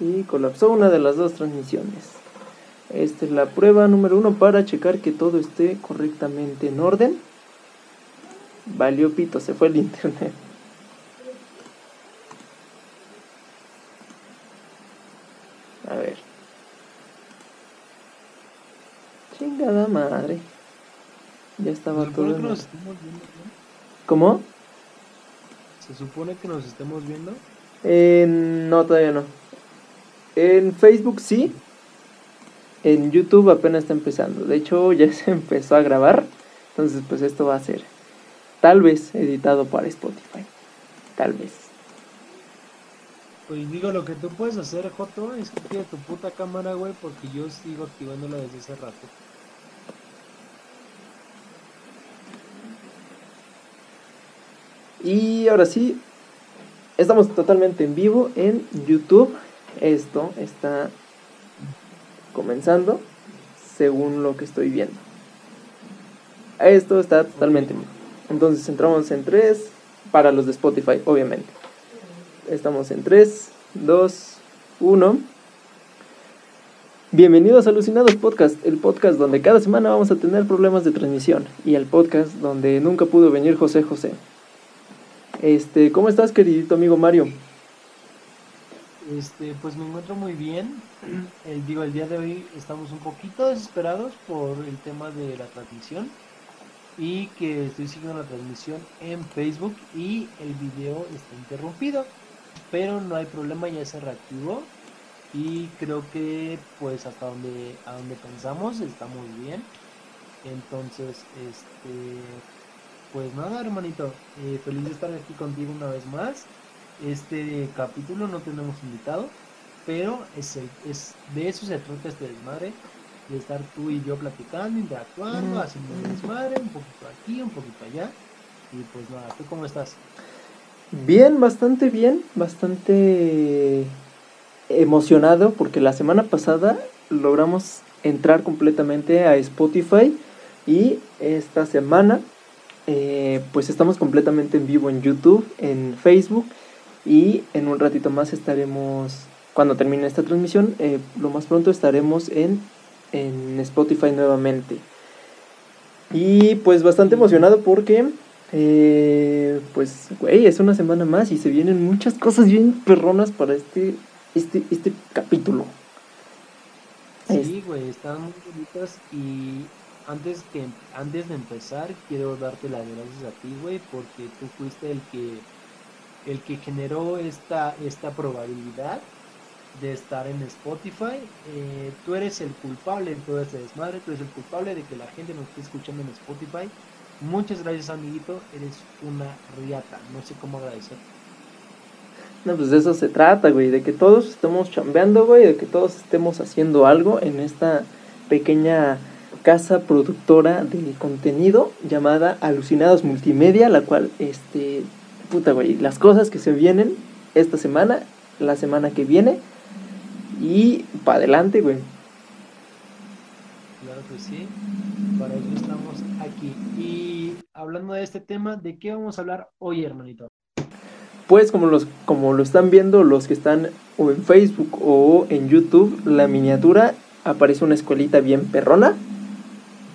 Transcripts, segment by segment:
y colapsó una de las dos transmisiones. Esta es la prueba número uno para checar que todo esté correctamente en orden. Valió pito, se fue el internet. A ver. Chingada madre. Ya estaba todo. que en- nos estemos viendo, ¿no? ¿Cómo? Se supone que nos estemos viendo. Eh, no, todavía no. En Facebook sí. En YouTube apenas está empezando. De hecho, ya se empezó a grabar. Entonces, pues esto va a ser tal vez editado para Spotify. Tal vez. Pues digo, lo que tú puedes hacer, Joto, es que tire tu puta cámara, güey, porque yo sigo activándola desde hace rato. Y ahora sí, estamos totalmente en vivo en YouTube. Esto está comenzando según lo que estoy viendo. Esto está totalmente en vivo. Entonces entramos en 3 para los de Spotify, obviamente. Estamos en 3, 2, 1. Bienvenidos a Alucinados Podcast, el podcast donde cada semana vamos a tener problemas de transmisión y el podcast donde nunca pudo venir José José. Este, ¿cómo estás, queridito amigo Mario? Este, pues me encuentro muy bien. El, digo, el día de hoy estamos un poquito desesperados por el tema de la transmisión y que estoy siguiendo la transmisión en Facebook y el video está interrumpido, pero no hay problema, ya se reactivó y creo que pues hasta donde a donde pensamos está muy bien. Entonces, este pues nada, hermanito, eh, feliz de estar aquí contigo una vez más. Este capítulo no tenemos invitado, pero es, el- es de eso se trata este desmadre, de estar tú y yo platicando, interactuando, haciendo un desmadre, un poquito aquí, un poquito allá. Y pues nada, ¿tú cómo estás? Bien, bastante bien, bastante emocionado porque la semana pasada logramos entrar completamente a Spotify y esta semana eh, pues estamos completamente en vivo en YouTube, en Facebook y en un ratito más estaremos, cuando termine esta transmisión, eh, lo más pronto estaremos en, en Spotify nuevamente. Y pues bastante emocionado porque eh, pues, güey, es una semana más y se vienen muchas cosas bien perronas para este, este, este capítulo. Sí, güey, están muy bonitas y antes que antes de empezar quiero darte las gracias a ti, güey, porque tú fuiste el que el que generó esta esta probabilidad de estar en Spotify. Eh, tú eres el culpable de todo este desmadre, tú eres el culpable de que la gente nos esté escuchando en Spotify. Muchas gracias, amiguito, eres una riata, no sé cómo agradecer. No, pues de eso se trata, güey, de que todos estemos chambeando, güey, de que todos estemos haciendo algo en esta pequeña casa productora de contenido llamada Alucinados Multimedia, la cual, este, puta, güey, las cosas que se vienen esta semana, la semana que viene y para adelante, güey. Claro que sí, para eso estamos aquí. Y hablando de este tema, ¿de qué vamos a hablar hoy, hermanito? Pues como, los, como lo están viendo los que están o en Facebook o en YouTube, la miniatura aparece una escuelita bien perrona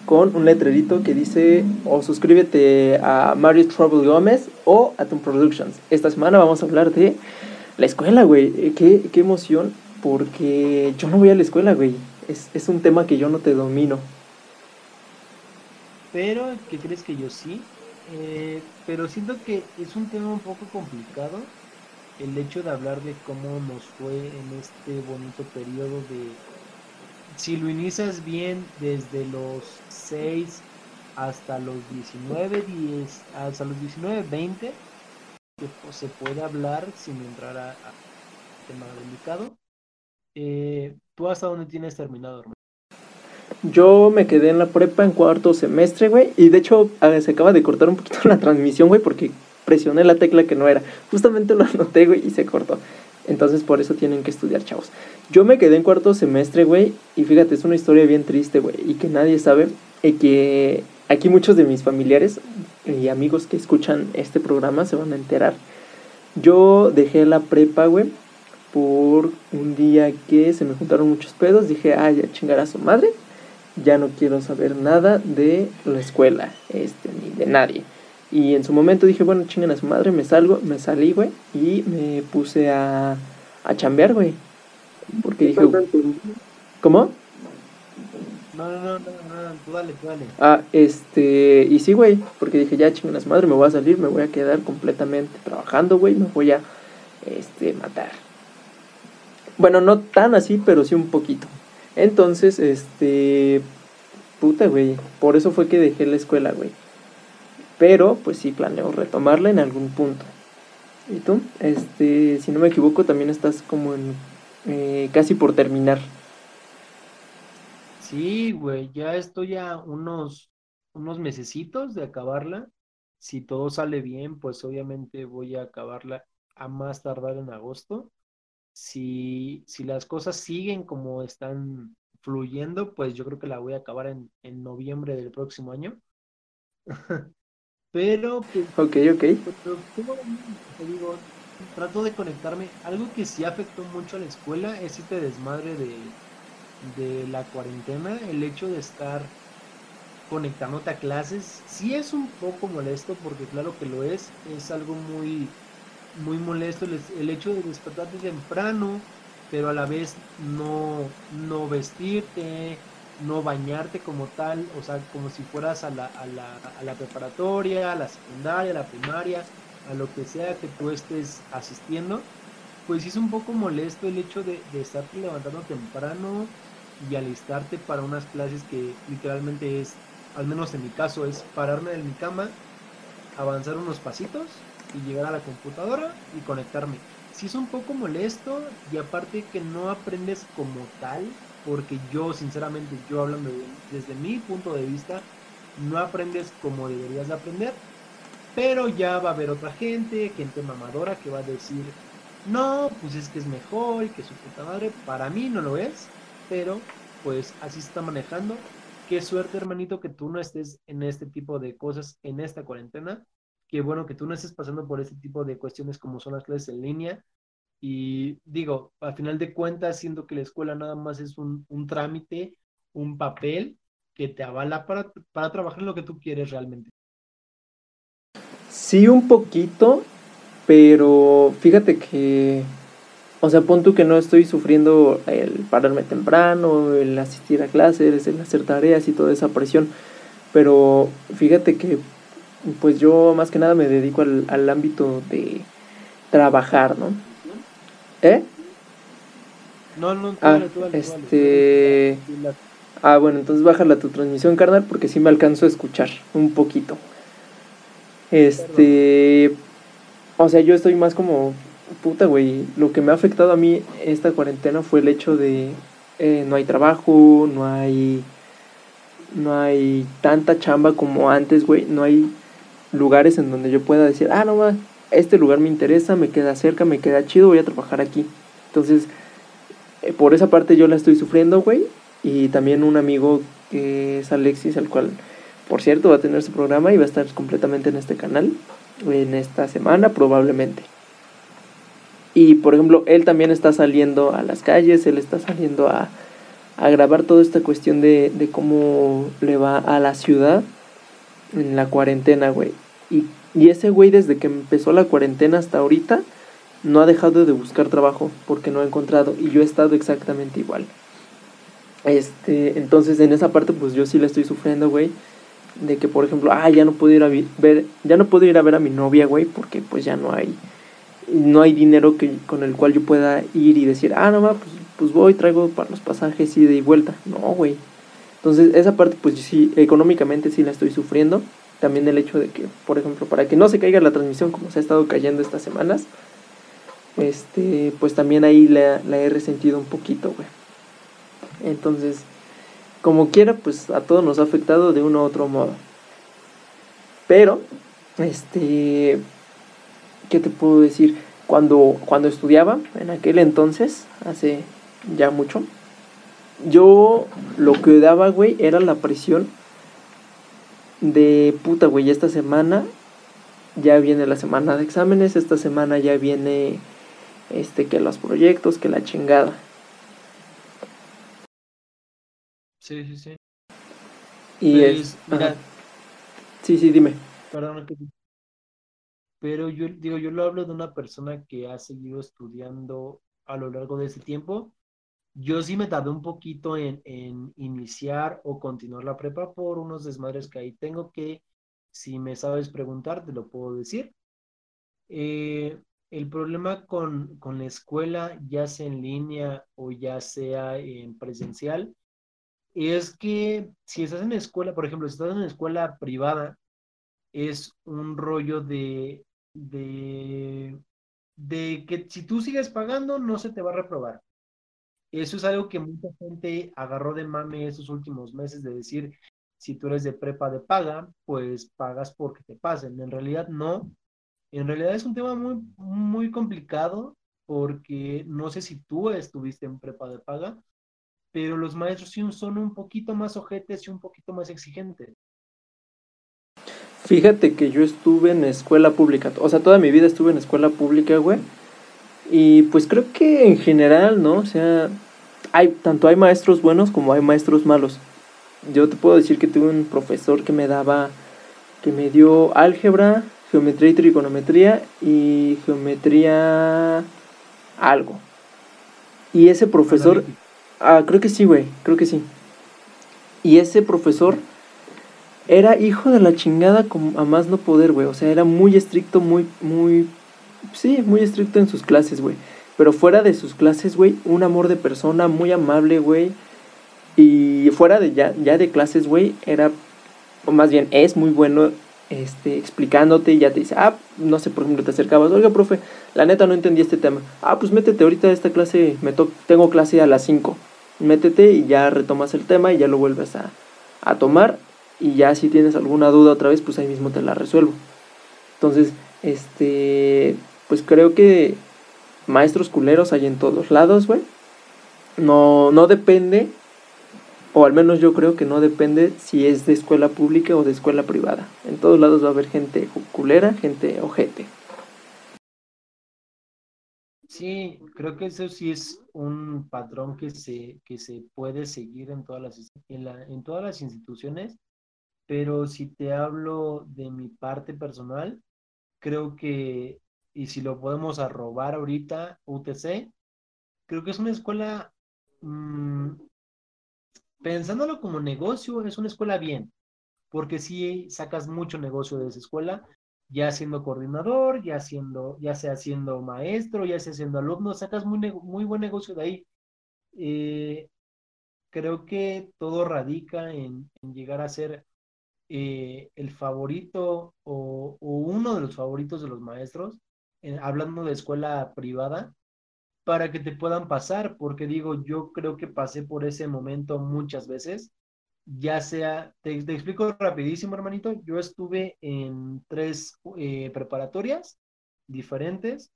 con un letrerito que dice o suscríbete a Mario Trouble Gómez o Atom Productions. Esta semana vamos a hablar de la escuela, güey. Eh, Qué, qué emoción porque yo no voy a la escuela, güey. Es, es un tema que yo no te domino. Pero, ¿qué crees que yo sí? Eh, pero siento que es un tema un poco complicado el hecho de hablar de cómo nos fue en este bonito periodo de... Si lo inicias bien desde los 6 hasta los 19, 10, hasta los 19, 20, que pues, se puede hablar sin entrar a, a tema delicado. Eh, ¿Tú hasta dónde tienes terminado, hermano? Yo me quedé en la prepa en cuarto semestre, güey. Y de hecho se acaba de cortar un poquito la transmisión, güey, porque presioné la tecla que no era. Justamente lo anoté, güey, y se cortó. Entonces por eso tienen que estudiar, chavos. Yo me quedé en cuarto semestre, güey. Y fíjate, es una historia bien triste, güey. Y que nadie sabe. Y que aquí muchos de mis familiares y amigos que escuchan este programa se van a enterar. Yo dejé la prepa, güey, por un día que se me juntaron muchos pedos. Dije, ay, ya chingar a su madre. Ya no quiero saber nada de la escuela, este, ni de nadie. Y en su momento dije, bueno, chingan a su madre, me salgo, me salí, güey, y me puse a, a chambear, güey. Porque dije, ¿cómo? No, no, no, no, no, dale, dale. Ah, este, y sí, güey, porque dije, ya chingan a su madre, me voy a salir, me voy a quedar completamente trabajando, güey, me voy a, este, matar. Bueno, no tan así, pero sí un poquito. Entonces, este, puta, güey, por eso fue que dejé la escuela, güey. Pero, pues sí, planeo retomarla en algún punto. ¿Y tú? Este, si no me equivoco, también estás como en, eh, casi por terminar. Sí, güey, ya estoy a unos, unos mesecitos de acabarla. Si todo sale bien, pues obviamente voy a acabarla a más tardar en agosto. Si, si las cosas siguen como están fluyendo, pues yo creo que la voy a acabar en, en noviembre del próximo año. Pero, pues, Ok, ok. pero te digo, trato de conectarme. Algo que sí afectó mucho a la escuela es este desmadre de, de la cuarentena, el hecho de estar conectándote a clases, sí es un poco molesto porque claro que lo es, es algo muy, muy molesto el, el hecho de despertarte temprano, pero a la vez no, no vestirte, no bañarte como tal, o sea, como si fueras a la, a la, a la preparatoria, a la secundaria, a la primaria, a lo que sea que tú estés asistiendo, pues es un poco molesto el hecho de, de estarte levantando temprano y alistarte para unas clases que literalmente es, al menos en mi caso, es pararme de mi cama, avanzar unos pasitos y llegar a la computadora y conectarme. Sí es un poco molesto y aparte que no aprendes como tal, porque yo sinceramente, yo hablando de- desde mi punto de vista, no aprendes como deberías de aprender, pero ya va a haber otra gente, gente mamadora que va a decir, no, pues es que es mejor que su puta madre, para mí no lo es, pero pues así se está manejando. Qué suerte, hermanito, que tú no estés en este tipo de cosas en esta cuarentena. Qué bueno que tú no estés pasando por este tipo de cuestiones como son las clases en línea. Y digo, al final de cuentas, siento que la escuela nada más es un, un trámite, un papel que te avala para, para trabajar en lo que tú quieres realmente. Sí, un poquito, pero fíjate que, o sea, pon tú que no estoy sufriendo el pararme temprano, el asistir a clases, el hacer tareas y toda esa presión, pero fíjate que, pues yo más que nada me dedico al, al ámbito de trabajar, ¿no? ¿Eh? No, no, tú Ah, dale, tú dale, tú dale, este- dale. Ah, bueno, entonces bájala tu transmisión, carnal, porque sí me alcanzo a escuchar un poquito. Este, o sea, yo estoy más como, puta, güey, lo que me ha afectado a mí esta cuarentena fue el hecho de eh, no hay trabajo, no hay, no hay tanta chamba como antes, güey, no hay lugares en donde yo pueda decir, ah, no, va, este lugar me interesa, me queda cerca, me queda chido, voy a trabajar aquí. Entonces, eh, por esa parte yo la estoy sufriendo, güey, y también un amigo que es Alexis, al cual, por cierto, va a tener su programa y va a estar completamente en este canal en esta semana probablemente. Y por ejemplo, él también está saliendo a las calles, él está saliendo a, a grabar toda esta cuestión de, de cómo le va a la ciudad en la cuarentena, güey. Y, y ese güey desde que empezó la cuarentena hasta ahorita no ha dejado de buscar trabajo porque no ha encontrado y yo he estado exactamente igual. Este, entonces en esa parte pues yo sí la estoy sufriendo, güey, de que por ejemplo, ah, ya no puedo ir a ver, ya no puedo ir a ver a mi novia, güey, porque pues ya no hay no hay dinero que con el cual yo pueda ir y decir, "Ah, no, va, pues pues voy, traigo para los pasajes y vuelta." No, güey. Entonces, esa parte pues sí económicamente sí la estoy sufriendo. También el hecho de que, por ejemplo, para que no se caiga la transmisión como se ha estado cayendo estas semanas, este, pues también ahí la, la he resentido un poquito, güey. Entonces, como quiera, pues a todos nos ha afectado de uno u otro modo. Pero, este, ¿qué te puedo decir? Cuando, cuando estudiaba, en aquel entonces, hace ya mucho, yo lo que daba, güey, era la presión de puta, güey, esta semana ya viene la semana de exámenes, esta semana ya viene este, que los proyectos, que la chingada. Sí, sí, sí. Y Pues, es... mira. Sí, sí, dime. perdón Pero yo digo, yo lo hablo de una persona que ha seguido estudiando a lo largo de ese tiempo. Yo sí me tardé un poquito en, en iniciar o continuar la prepa por unos desmadres que ahí tengo que, si me sabes preguntar, te lo puedo decir. Eh, el problema con, con la escuela, ya sea en línea o ya sea en presencial, es que si estás en escuela, por ejemplo, si estás en escuela privada, es un rollo de, de, de que si tú sigues pagando, no se te va a reprobar. Eso es algo que mucha gente agarró de mame estos últimos meses de decir, si tú eres de prepa de paga, pues pagas porque te pasen. En realidad no. En realidad es un tema muy, muy complicado porque no sé si tú estuviste en prepa de paga, pero los maestros sí son un poquito más ojetes y un poquito más exigentes. Fíjate que yo estuve en escuela pública, o sea, toda mi vida estuve en escuela pública, güey. Y pues creo que en general, ¿no? O sea, hay, tanto hay maestros buenos como hay maestros malos. Yo te puedo decir que tuve un profesor que me daba, que me dio álgebra, geometría y trigonometría y geometría algo. Y ese profesor, ah, creo que sí, güey, creo que sí. Y ese profesor era hijo de la chingada como a más no poder, güey. O sea, era muy estricto, muy, muy, sí, muy estricto en sus clases, güey. Pero fuera de sus clases, güey, un amor de persona, muy amable, güey. Y fuera de ya, ya de clases, güey, era, o más bien es muy bueno este, explicándote y ya te dice, ah, no sé, por ejemplo, te acercabas, oiga, profe, la neta no entendí este tema. Ah, pues métete ahorita a esta clase, me to tengo clase a las 5. Métete y ya retomas el tema y ya lo vuelves a, a tomar y ya si tienes alguna duda otra vez, pues ahí mismo te la resuelvo. Entonces, este, pues creo que maestros culeros hay en todos lados, güey. No, no depende, o al menos yo creo que no depende si es de escuela pública o de escuela privada. En todos lados va a haber gente cu- culera, gente ojete. Sí, creo que eso sí es un patrón que se, que se puede seguir en todas las, en en todas las instituciones, pero si te hablo de mi parte personal, creo que, y si lo podemos arrobar ahorita, UTC, creo que es una escuela, mm, pensándolo como negocio, es una escuela bien, porque sí sacas mucho negocio de esa escuela, ya siendo coordinador, ya siendo, ya sea siendo maestro, ya sea siendo alumno, sacas muy, muy buen negocio de ahí. Eh, creo que todo radica en, en llegar a ser eh, el favorito o, o uno de los favoritos de los maestros, hablando de escuela privada, para que te puedan pasar, porque digo, yo creo que pasé por ese momento muchas veces, ya sea, te, te explico rapidísimo, hermanito, yo estuve en tres eh, preparatorias diferentes,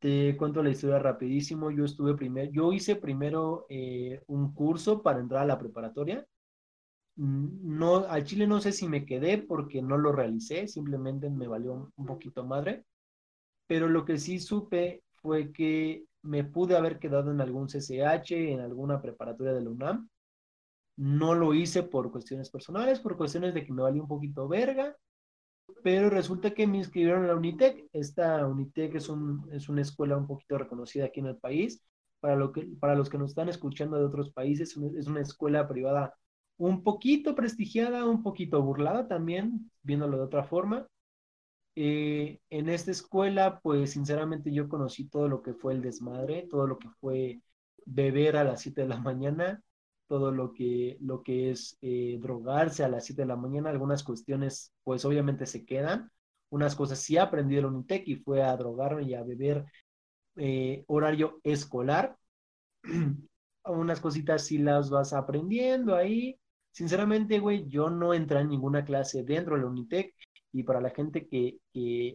te cuento la historia rapidísimo, yo estuve primero, yo hice primero eh, un curso para entrar a la preparatoria, Mm, no, al Chile no sé si me quedé porque no lo realicé, simplemente me valió un poquito madre, pero lo que sí supe fue que me pude haber quedado en algún CCH, en alguna preparatoria de la UNAM. No lo hice por cuestiones personales, por cuestiones de que me valía un poquito verga, pero resulta que me inscribieron a la Unitec. Esta Unitec es, un, es una escuela un poquito reconocida aquí en el país. Para, para los que nos están escuchando de otros países, es una escuela privada un poquito prestigiada, un poquito burlada también, viéndolo de otra forma. Eh, en esta escuela, pues sinceramente yo conocí todo lo que fue el desmadre, todo lo que fue beber a las 7 de la mañana, todo lo que, lo que es eh, drogarse a las 7 de la mañana, algunas cuestiones pues obviamente se quedan, unas cosas sí aprendí en Unitec y fue a drogarme y a beber eh, horario escolar, unas cositas sí las vas aprendiendo ahí, sinceramente, güey, yo no entré en ninguna clase dentro de la Unitec y para la gente que,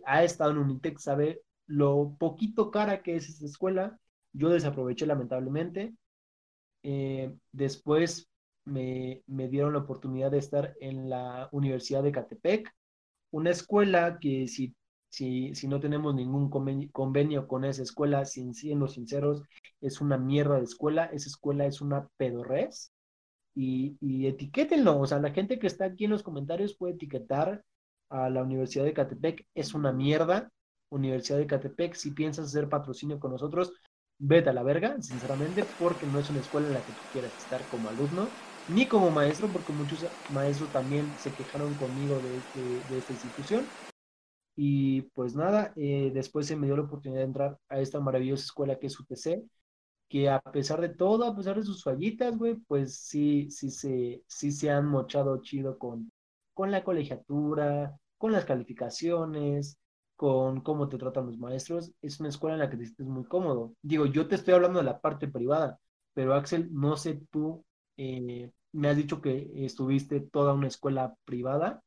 ha estado en Unitec sabe lo poquito cara que es esta escuela. Yo desaproveché lamentablemente. Eh, después me, me, dieron la oportunidad de estar en la Universidad de Catepec, una escuela que si, si, si no tenemos ningún convenio, con esa escuela, sin, siendo sinceros, es una mierda de escuela, esa escuela es una pedorrez. Y, y etiquétenlo, o sea, la gente que está aquí en los comentarios puede etiquetar a la Universidad de Catepec, es una mierda. Universidad de Catepec, si piensas hacer patrocinio con nosotros, vete a la verga, sinceramente, porque no es una escuela en la que tú quieras estar como alumno, ni como maestro, porque muchos maestros también se quejaron conmigo de, este, de esta institución. Y pues nada, eh, después se me dio la oportunidad de entrar a esta maravillosa escuela que es UTC, que a pesar de todo, a pesar de sus fallitas, güey, pues sí, sí se, sí se han mochado chido con, con la colegiatura, con las calificaciones, con cómo te tratan los maestros. Es una escuela en la que te sientes muy cómodo. Digo, yo te estoy hablando de la parte privada, pero Axel, no sé tú, eh, me has dicho que estuviste toda una escuela privada,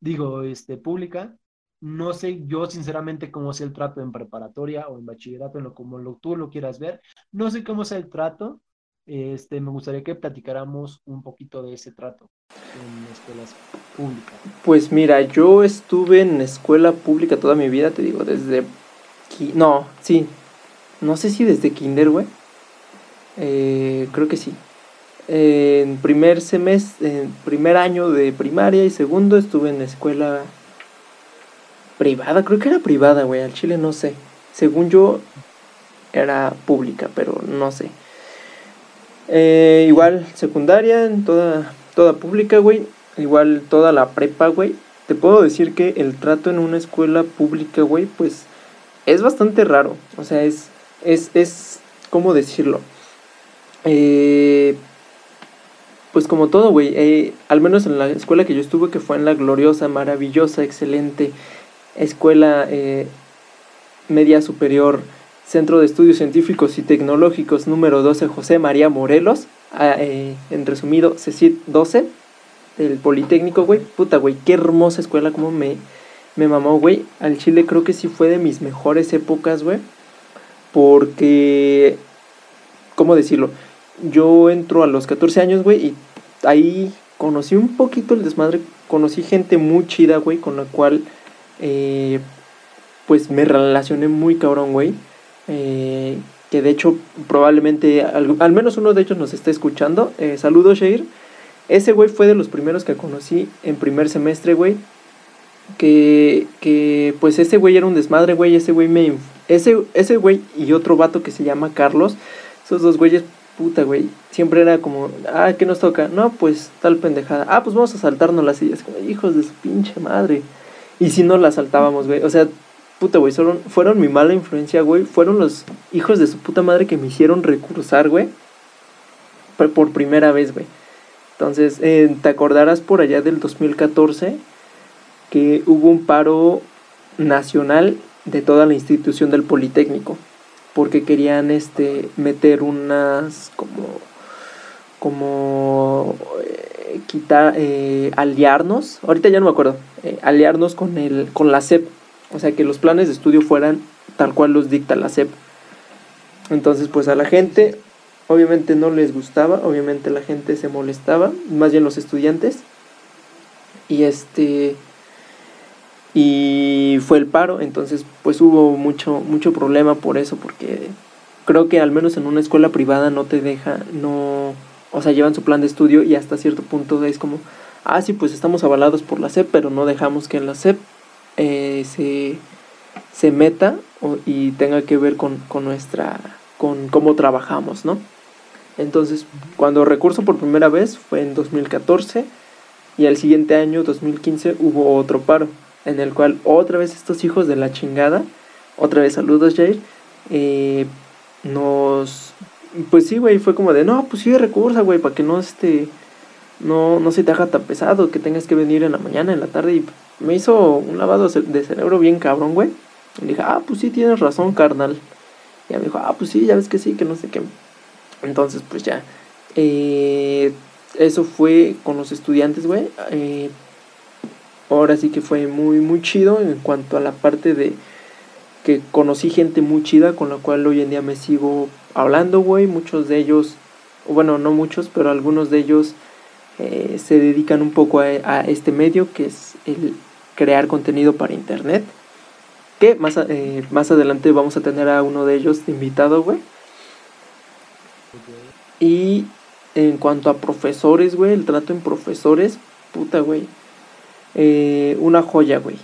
digo, este, pública, no sé yo sinceramente cómo es el trato en preparatoria o en bachillerato, en lo como lo, tú lo quieras ver. No sé cómo es el trato. Este, me gustaría que platicáramos un poquito de ese trato en escuelas públicas. Pues mira, yo estuve en escuela pública toda mi vida, te digo, desde... No, sí. No sé si desde kinder, güey. Eh, creo que sí. en primer semestre, en primer año de primaria y segundo estuve en escuela privada, creo que era privada, güey, al Chile no sé. Según yo, era pública, pero no sé. Eh, igual, secundaria, en toda, toda pública, güey. Igual toda la prepa, güey. Te puedo decir que el trato en una escuela pública, güey, pues es bastante raro. O sea, es, es, es, ¿cómo decirlo? Eh, pues como todo, güey. Eh, al menos en la escuela que yo estuve, que fue en la gloriosa, maravillosa, excelente Escuela eh, Media Superior, Centro de Estudios Científicos y Tecnológicos número 12 José María Morelos, eh, en resumido CECIT 12, del Politécnico, güey. Puta, güey, qué hermosa escuela, como me, me mamó, güey. Al Chile creo que sí fue de mis mejores épocas, güey. Porque, ¿cómo decirlo? Yo entro a los 14 años, güey, y ahí conocí un poquito el desmadre. Conocí gente muy chida, güey, con la cual eh, pues me relacioné muy cabrón, güey. Eh, que de hecho probablemente al, menos uno de ellos nos está escuchando. Eh, saludos, Shair. Ese güey fue de los primeros que conocí en primer semestre, güey. Que, que pues ese güey era un desmadre, güey. Ese güey me... Ese, ese güey y otro vato que se llama Carlos. Esos dos güeyes, puta, güey. Siempre era como, ah, ¿qué nos toca? No, pues tal pendejada. Ah, pues vamos a saltarnos las sillas. Como, hijos de su pinche madre. Y si no la saltábamos, güey. O sea, puta, güey, fueron mi mala influencia, güey. Fueron los hijos de su puta madre que me hicieron recursar, güey. Por primera vez, güey. Entonces, eh, te acordarás por allá del 2014 que hubo un paro nacional de toda la institución del Politécnico. Porque querían este meter unas como como eh, quitar eh, aliarnos ahorita ya no me acuerdo aliarnos con, el, con la SEP. O sea, que los planes de estudio fueran tal cual los dicta la SEP. Entonces, pues a la gente, obviamente no les gustaba, obviamente la gente se molestaba, más bien los estudiantes. Y este. Y fue el paro, entonces pues hubo mucho, mucho problema por eso, porque creo que al menos en una escuela privada no te deja, no, o sea, llevan su plan de estudio y hasta cierto punto es como, ah, sí, pues estamos avalados por la SEP, pero no dejamos que en la SEP eh, se, se, meta y tenga que ver con, con, nuestra, con cómo trabajamos, ¿no? Entonces, cuando recurso por primera vez fue en 2014 y al siguiente año, 2015, hubo otro paro, en el cual otra vez estos hijos de la chingada, otra vez saludos Jair, eh, nos... Pues sí, güey, fue como de, no, pues sí, recursa, güey, para que no este no, no se te haga tan pesado que tengas que venir en la mañana, en la tarde. Y me hizo un lavado de cerebro bien cabrón, güey. Y dije, ah, pues sí, tienes razón, carnal. Y me dijo, ah, pues sí, ya ves que sí, que no sé qué. Entonces, pues ya. Eh, eso fue con los estudiantes, güey. Eh, ahora sí que fue muy, muy chido en cuanto a la parte de que conocí gente muy chida con la cual hoy en día me sigo hablando, güey. Muchos de ellos, bueno, no muchos, pero algunos de ellos eh, se dedican un poco a, este medio que es el crear contenido para internet. Que más, eh, más adelante vamos a tener a uno de ellos invitado, güey. Y en cuanto a profesores, güey, el trato en profesores, puta, güey. Eh, una joya, güey.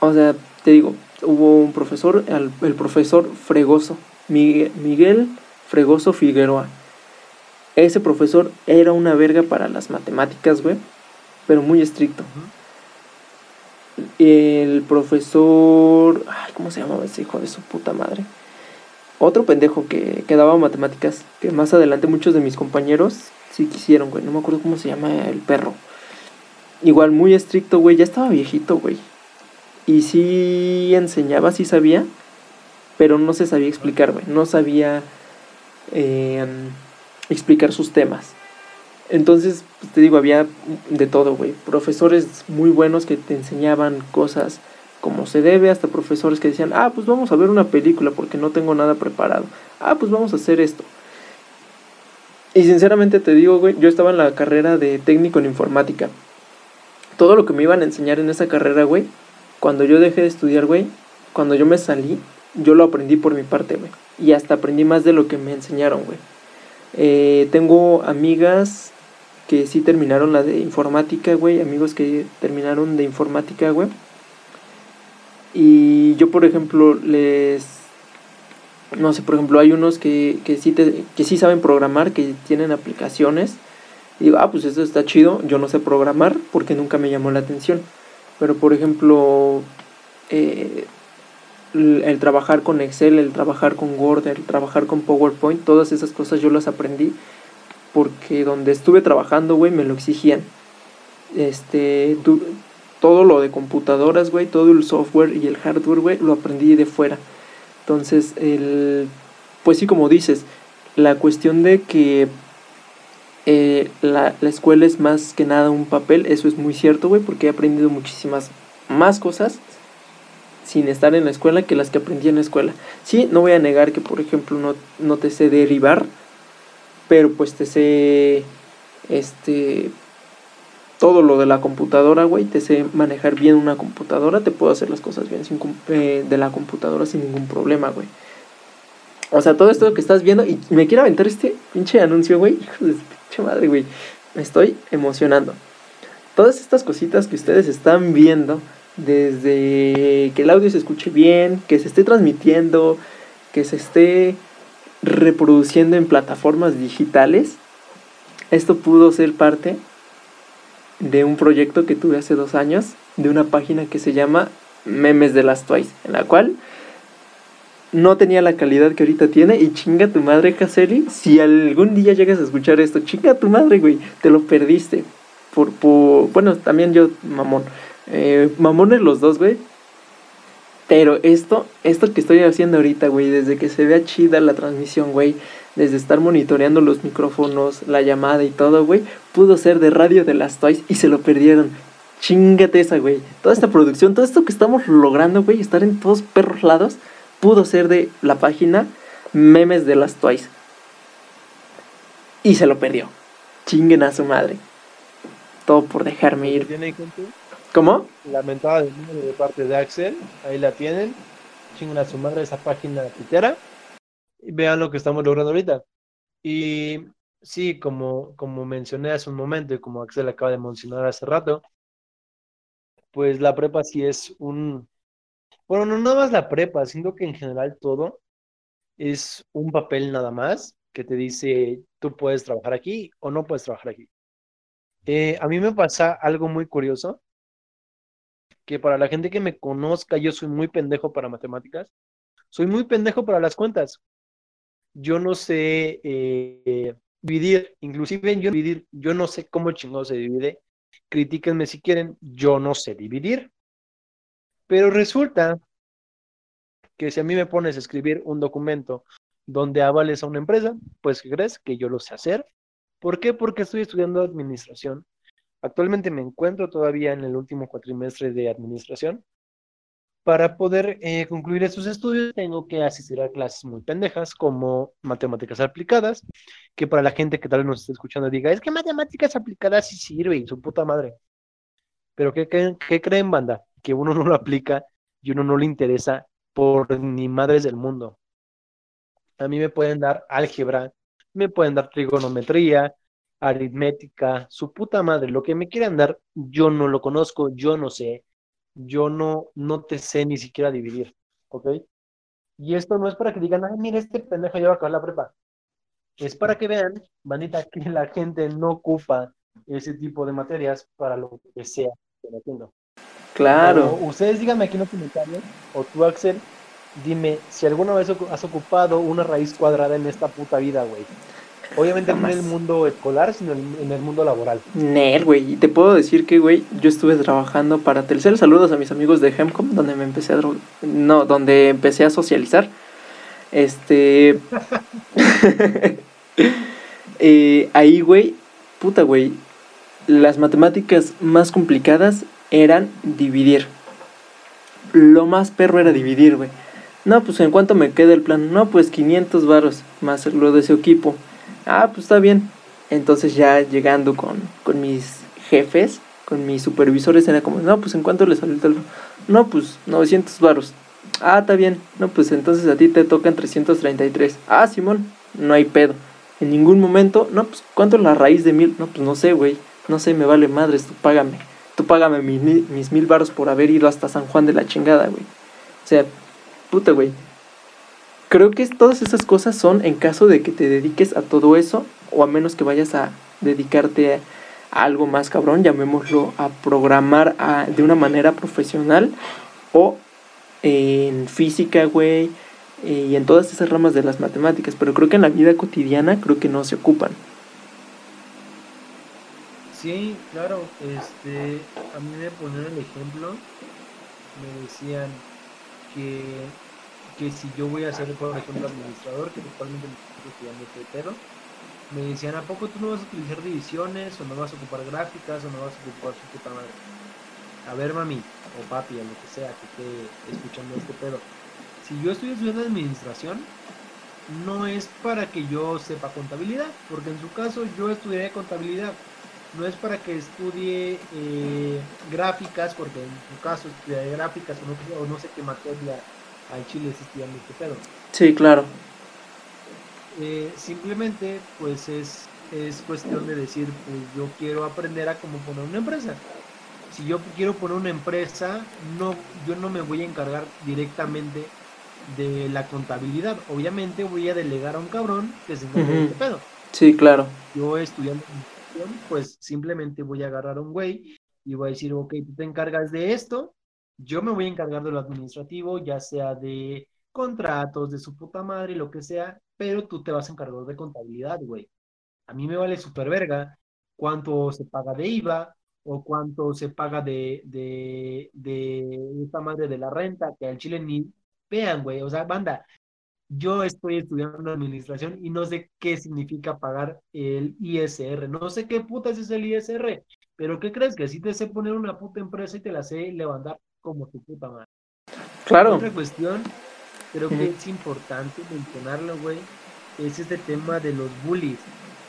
O sea, te digo, hubo un profesor, el, el profesor Fregoso, Miguel, Miguel Fregoso Figueroa. Ese profesor era una verga para las matemáticas, güey, pero muy estricto. El profesor, ay, ¿cómo se llamaba ese hijo de su puta madre? Otro pendejo que, que daba matemáticas, que más adelante muchos de mis compañeros sí quisieron, güey, no me acuerdo cómo se llama el perro. Igual muy estricto, güey, ya estaba viejito, güey. Y sí enseñaba, sí sabía, pero no se sabía explicar, güey. No sabía eh, explicar sus temas. Entonces, pues, te digo, había de todo, güey. Profesores muy buenos que te enseñaban cosas como se debe, hasta profesores que decían, ah, pues vamos a ver una película porque no tengo nada preparado. Ah, pues vamos a hacer esto. Y sinceramente te digo, güey, yo estaba en la carrera de técnico en informática. Todo lo que me iban a enseñar en esa carrera, güey, cuando yo dejé de estudiar, güey, cuando yo me salí, yo lo aprendí por mi parte, güey. Y hasta aprendí más de lo que me enseñaron, güey. Eh, tengo amigas que sí terminaron la de informática, güey. Amigos que terminaron de informática, güey. Y yo, por ejemplo, les... No sé, por ejemplo, hay unos que, que, sí que sí saben programar, que tienen aplicaciones. Y digo, ah, pues eso está chido. Yo no sé programar porque nunca me llamó la atención. Pero, por ejemplo, eh, el, trabajar con Excel, el trabajar con Word, el trabajar con PowerPoint, todas esas cosas yo las aprendí porque donde estuve trabajando, güey, me lo exigían. Este, todo lo de computadoras, güey, todo el software y el hardware, güey, lo aprendí de fuera. Entonces, el, pues sí, como dices, la cuestión de que eh, la, la, escuela es más que nada un papel, eso es muy cierto, güey, porque he aprendido muchísimas más cosas sin estar en la escuela que las que aprendí en la escuela. Sí, no voy a negar que, por ejemplo, no, no te sé derivar, pero pues te sé, este, todo lo de la computadora, güey, te sé manejar bien una computadora, te puedo hacer las cosas bien sin, eh, de la computadora sin ningún problema, güey. O sea, todo esto que estás viendo, y me quiero aventar este pinche anuncio, güey, hijo de pinche madre, güey, me estoy emocionando. Todas estas cositas que ustedes están viendo, desde que el audio se escuche bien, que se esté transmitiendo, que se esté reproduciendo en plataformas digitales, esto pudo ser parte de un proyecto que tuve hace dos años, de una página que se llama Memes de las Twice, en la cual no tenía la calidad que ahorita tiene y chinga tu madre, Caseli, si algún día llegas a escuchar esto, chinga tu madre, güey, te lo perdiste. Por, por bueno, también yo, mamón, eh, mamones los dos, güey. Pero esto, esto que estoy haciendo ahorita, güey, desde que se vea chida la transmisión, güey, desde estar monitoreando los micrófonos, la llamada y todo, güey, pudo ser de Radio de las Toys y se lo perdieron. Chingate esa, güey. Toda esta producción, todo esto que estamos logrando, güey, estar en todos perros lados, pudo ser de la página Memes de las Toys. Y se lo perdió. Chinguen a su madre. Todo por dejarme ir. ¿Cómo? Lamentada de parte de Axel. Ahí la tienen. Chingan a su madre esa página pitera. Y vean lo que estamos logrando ahorita. Y sí, como, como mencioné hace un momento y como Axel acaba de mencionar hace rato, pues la prepa sí es un... Bueno, no nada más la prepa, sino que en general todo es un papel nada más que te dice tú puedes trabajar aquí o no puedes trabajar aquí. Eh, a mí me pasa algo muy curioso que para la gente que me conozca, yo soy muy pendejo para matemáticas, soy muy pendejo para las cuentas. Yo no sé eh, dividir, inclusive yo dividir, yo no sé cómo chingado se divide. Critíquenme si quieren, yo no sé dividir. Pero resulta que si a mí me pones a escribir un documento donde avales a una empresa, pues ¿qué crees? Que yo lo sé hacer. ¿Por qué? Porque estoy estudiando administración Actualmente me encuentro todavía en el último cuatrimestre de administración. Para poder eh, concluir estos estudios tengo que asistir a clases muy pendejas como matemáticas aplicadas, que para la gente que tal vez nos esté escuchando diga, es que matemáticas aplicadas sí sirve y su puta madre. Pero ¿qué, qué, creen, banda? Que uno no lo aplica y uno no le interesa por ni madres del mundo. A mí me pueden dar álgebra, me pueden dar trigonometría, aritmética, su puta madre, lo que me quieran dar, yo no lo conozco, yo no sé, yo no, no te sé ni siquiera dividir, ¿ok? Y esto no es para que digan, ay, mira, este pendejo lleva a acabar la prepa. Es para que vean, bandita, que la gente no ocupa ese tipo de materias para lo que sea que haciendo. Claro. ustedes díganme aquí en los comentarios, o tú, Axel, dime si alguna vez has ocupado una raíz cuadrada en esta puta vida, güey. Obviamente no en el mundo escolar, sino en el mundo laboral. Nel, güey. Y te puedo decir que, güey, yo estuve trabajando para Telcel. Saludos a mis amigos de Hemcom, donde me empecé a No, donde empecé a socializar. Este. Eh, ahí, güey, puta, güey. Las matemáticas más complicadas eran dividir. Lo más perro era dividir, güey. No, pues en cuánto me queda el plan. No, pues 500 varos más lo de ese equipo. Ah, pues está bien. Entonces ya llegando con, con mis jefes, con mis supervisores, era como, no, pues en cuánto le salió el teléfono. No, pues 900 varos. Ah, está bien. No, pues entonces a ti te tocan 333. Ah, Simón, no hay pedo. En ningún momento, no, pues ¿cuánto es la raíz de mil? No, pues no sé, güey. No sé, me vale madres, tú págame. Tú págame mis, mil varos por haber ido hasta San Juan de la chingada, güey. O sea, puta, güey. Creo que todas esas cosas son en caso de que te dediques a todo eso, o a menos que vayas a dedicarte a, algo más cabrón, llamémoslo a programar de una manera profesional, o en física, güey, y en todas esas ramas de las matemáticas, pero creo que en la vida cotidiana creo que no se ocupan. Sí, claro, este, a mí me ponían el ejemplo, me decían, que, que si yo voy a ser, por ejemplo, administrador, que actualmente me estoy estudiando este pero me decían, ¿a poco tú no vas a utilizar divisiones, o no vas a ocupar gráficas, o no vas a ocupar su puta madre? A ver, mami, o papi, o lo que sea que esté escuchando este pedo. Si yo estoy estudiando administración, no es para que yo sepa contabilidad, porque en su caso yo estudiaré contabilidad. No es para que estudie eh, gráficas, porque en su caso estudiaré gráficas o no, sé qué materia al Chile estudiando este pedo. Sí, claro. Eh, simplemente, pues es, es cuestión de decir, pues yo quiero aprender a cómo poner una empresa. Si yo quiero poner una empresa, no, yo no me voy a encargar directamente de la contabilidad. Obviamente voy a delegar a un cabrón que se encargue de este pedo. Sí, claro. Yo estudiando pues simplemente voy a agarrar a un güey y voy a decir, ok, tú te encargas de esto, yo me voy a encargar de lo administrativo, ya sea de contratos, de su puta madre, lo que sea, pero tú te vas a encargar de contabilidad, güey. A mí me vale súper verga cuánto se paga de IVA o cuánto se paga de, de, de esta madre de la renta, que al chile ni vean, güey. O sea, banda, yo estoy estudiando administración y no sé qué significa pagar el ISR. No sé qué putas es el ISR, pero ¿qué crees? Que si te sé poner una puta empresa y te la sé levantar como tu puta madre. Claro. Otra cuestión, creo que es importante mencionarlo, güey, es este tema de los bullies,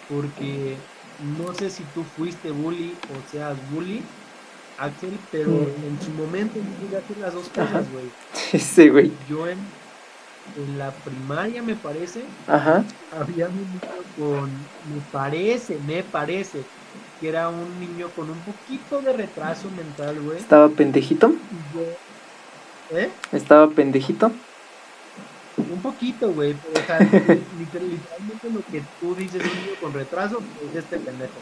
porque no sé si tú fuiste bully o seas bully, Axel, pero en su momento hacer las dos cosas, güey. Sí, güey. Yo en en la primaria, me parece, Ajá. había un con, me parece, me parece, que era un niño con un poquito de retraso mental, güey. ¿Estaba pendejito? ¿Eh? ¿Estaba pendejito? Un poquito, güey. O sea, literalmente lo que tú dices, un niño con retraso, es este pendejo.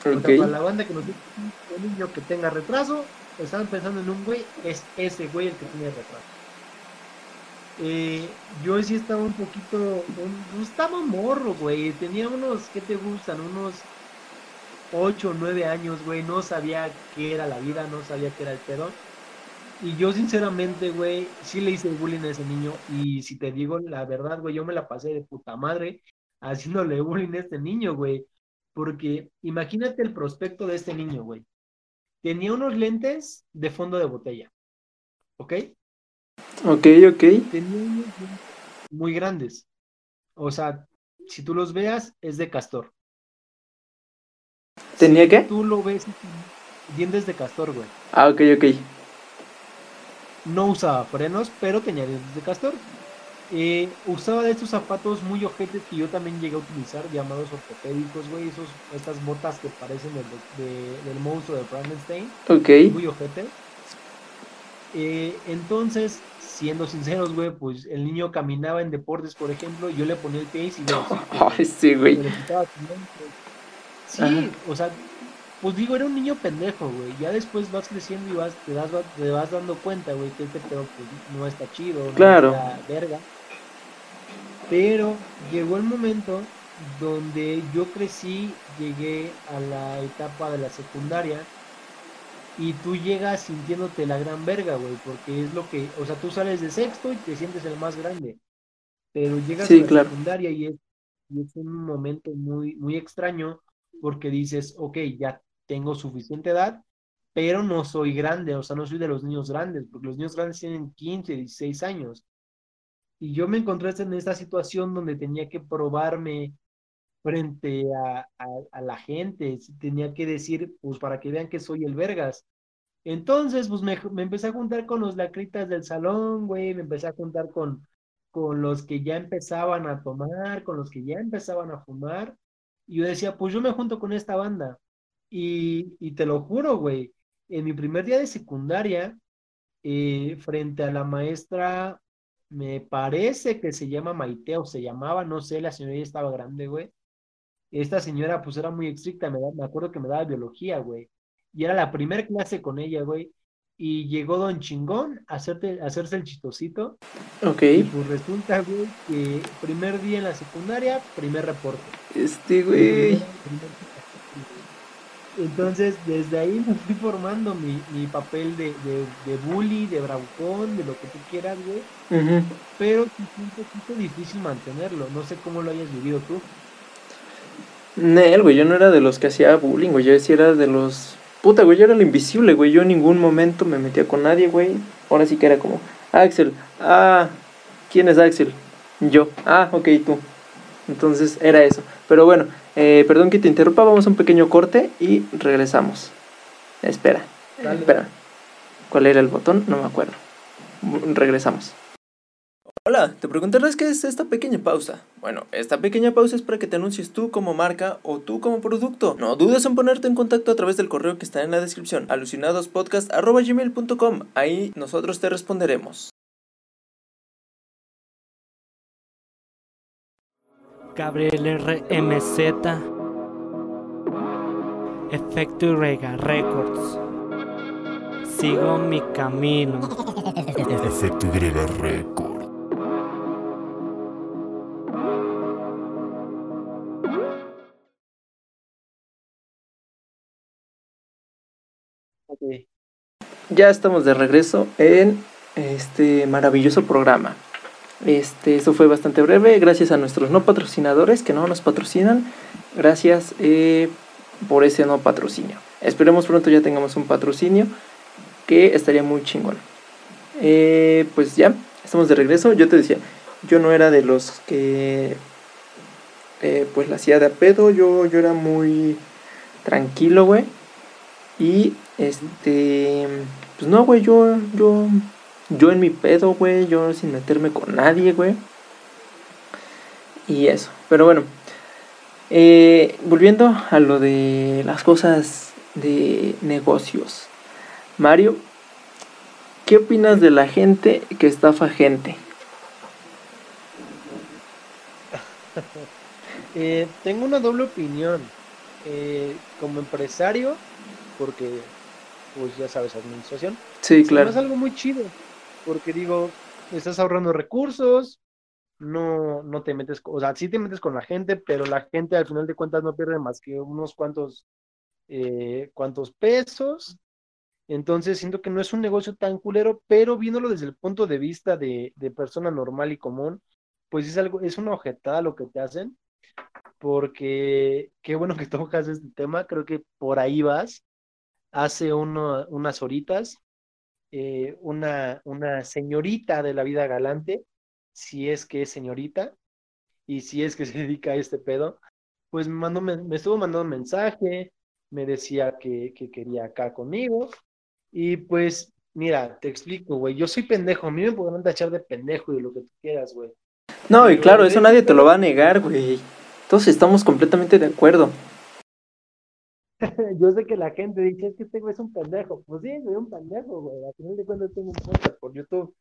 O sea, para la banda que nos dice un niño que tenga retraso, estaban pensando en un güey, es ese güey el que tiene retraso. Eh, yo sí estaba un poquito, un, estaba morro, güey. Tenía unos, ¿qué te gustan? Unos 8 o 9 años, güey. No sabía qué era la vida, no sabía qué era el pedo. Y yo sinceramente, güey, sí le hice bullying a ese niño. Y si te digo la verdad, güey, yo me la pasé de puta madre haciéndole bullying a este niño, güey. Porque imagínate el prospecto de este niño, güey. Tenía unos lentes de fondo de botella. ¿Ok? Ok, ok. Tenía muy grandes. O sea, si tú los veas, es de castor. ¿Tenía qué? Tú lo ves, dientes de castor, güey. Ah, ok, ok. no usaba frenos, pero tenía dientes de castor. Eh, usaba de estos zapatos muy ojetes que yo también llegué a utilizar, llamados ortopédicos, güey, esos, estas botas que parecen del monstruo de Frankenstein. Ok. Muy ojete. Eh, entonces, siendo sinceros, güey, pues el niño caminaba en deportes, por ejemplo, yo le ponía el pie y yo, Ay, sí, güey. Sí, o sea, pues digo, era un niño pendejo, güey. Ya después vas creciendo y vas, te, das, te vas dando cuenta, güey, que este pedo pues, no está chido, claro. no está verga. Pero llegó el momento donde yo crecí, llegué a la etapa de la secundaria y tú llegas sintiéndote la gran verga, güey, porque es lo que, o sea, tú sales de sexto y te sientes el más grande, pero llegas a la secundaria y es, y es un momento muy, muy extraño porque dices, ok, ya tengo suficiente edad, pero no soy grande, o sea, no soy de los niños grandes, porque los niños grandes tienen 15, 16 años. Y yo me encontré en esta situación donde tenía que probarme frente a, la gente, tenía que decir, pues para que vean que soy el vergas. Entonces, pues me, me empecé a juntar con los lacritas del salón, güey, me empecé a juntar con, con los que ya empezaban a tomar, con los que ya empezaban a fumar. Y yo decía, pues yo me junto con esta banda. Y, y te lo juro, güey, en mi primer día de secundaria, eh, frente a la maestra, me parece que se llama Maite o se llamaba, no sé, la señora ya estaba grande, güey. Esta señora pues era muy estricta, me, me acuerdo que me daba biología, güey. Y era la primera clase con ella, güey. Y llegó Don Chingón a, hacerte, a hacerse el chistosito. Ok. Y pues resulta, güey, que primer día en la secundaria, primer reporte. Este, güey. Entonces, desde ahí me fui formando mi, mi papel de, de, de, bully, de bravucón, de lo que tú quieras, güey. Pero es un poquito difícil mantenerlo. No sé cómo lo hayas vivido tú. Nel, güey, yo no era de los que hacía bullying, güey. Yo sí era de los. Puta, güey, yo era el invisible, güey. Yo en ningún momento me metía con nadie, güey. Ahora sí que era como, Axel, ah, ¿quién es Axel? Yo, ah, ok, tú. Entonces era eso. Pero bueno, eh, perdón que te interrumpa, vamos a un pequeño corte y regresamos. Espera, espera. ¿Cuál era el botón? No me acuerdo. Regresamos. Hola, te preguntarás qué es esta pequeña pausa. Bueno, esta pequeña pausa es para que te anuncies tú como marca o tú como producto. No dudes en ponerte en contacto a través del correo que está en la descripción, alucinadospodcast.gmail.com. Ahí nosotros te responderemos. Gabriel RMZ Efecto y Rega Records Sigo mi camino Efecto Y Records Ya estamos de regreso en este maravilloso programa. Este, eso fue bastante breve, gracias a nuestros no patrocinadores que no nos patrocinan. Gracias eh, por ese no patrocinio. Esperemos pronto ya tengamos un patrocinio que estaría muy chingón. Eh, pues ya, estamos de regreso. Yo te decía, yo no era de los que eh, pues la hacía de a pedo. Yo, yo era muy tranquilo, güey. Y este, pues no, güey, yo, yo yo en mi pedo, güey, yo sin meterme con nadie, güey. Y eso, pero bueno. Eh, volviendo a lo de las cosas de negocios. Mario, ¿qué opinas de la gente que estafa gente? eh, tengo una doble opinión. Eh, como empresario, porque, pues ya sabes, administración. Sí, claro. Es algo muy chido porque digo, estás ahorrando recursos, no, no te metes, o sea, sí te metes con la gente, pero la gente al final de cuentas no pierde más que unos cuantos, eh, cuantos pesos. Entonces siento que no es un negocio tan culero, pero viéndolo desde el punto de vista de, de persona normal y común, pues es algo, es una objetada lo que te hacen, porque qué bueno que tocas este tema, creo que por ahí vas. Hace uno, unas horitas eh, una, una señorita de la vida galante, si es que es señorita, y si es que se dedica a este pedo, pues me, mandó, me, estuvo mandando un mensaje, me decía que, que, quería acá conmigo, y pues mira, te explico, güey. Yo soy pendejo. A mí me podrán tachar de pendejo y de lo que tú quieras, güey. No, y claro, eso nadie te lo va a negar, güey. Todos estamos completamente de acuerdo. Yo sé que la gente dice, es que este güey es un pendejo. Pues sí, soy un pendejo, güey. Al final de cuentas tengo un podcast por YouTube.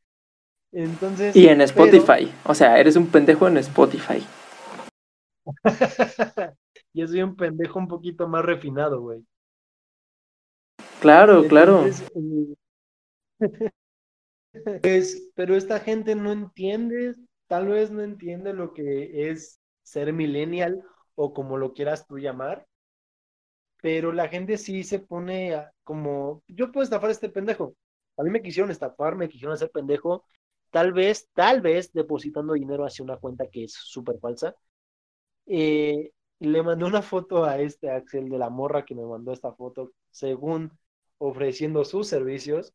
Entonces. Y en pero- Spotify. O sea, eres un pendejo en Spotify. Yo soy un pendejo un poquito más refinado, güey. Claro, claro. Eh, pues, pero esta gente no entiende, tal vez no entiende lo que es ser millennial o como lo quieras tú llamar, pero la gente sí se pone como, yo puedo estafar este pendejo. A mí me quisieron estafar, me quisieron hacer pendejo, tal vez, tal vez depositando dinero hacia una cuenta que es súper falsa. Eh, le mandé una foto a este Axel de la morra que me mandó esta foto, según ofreciendo sus servicios.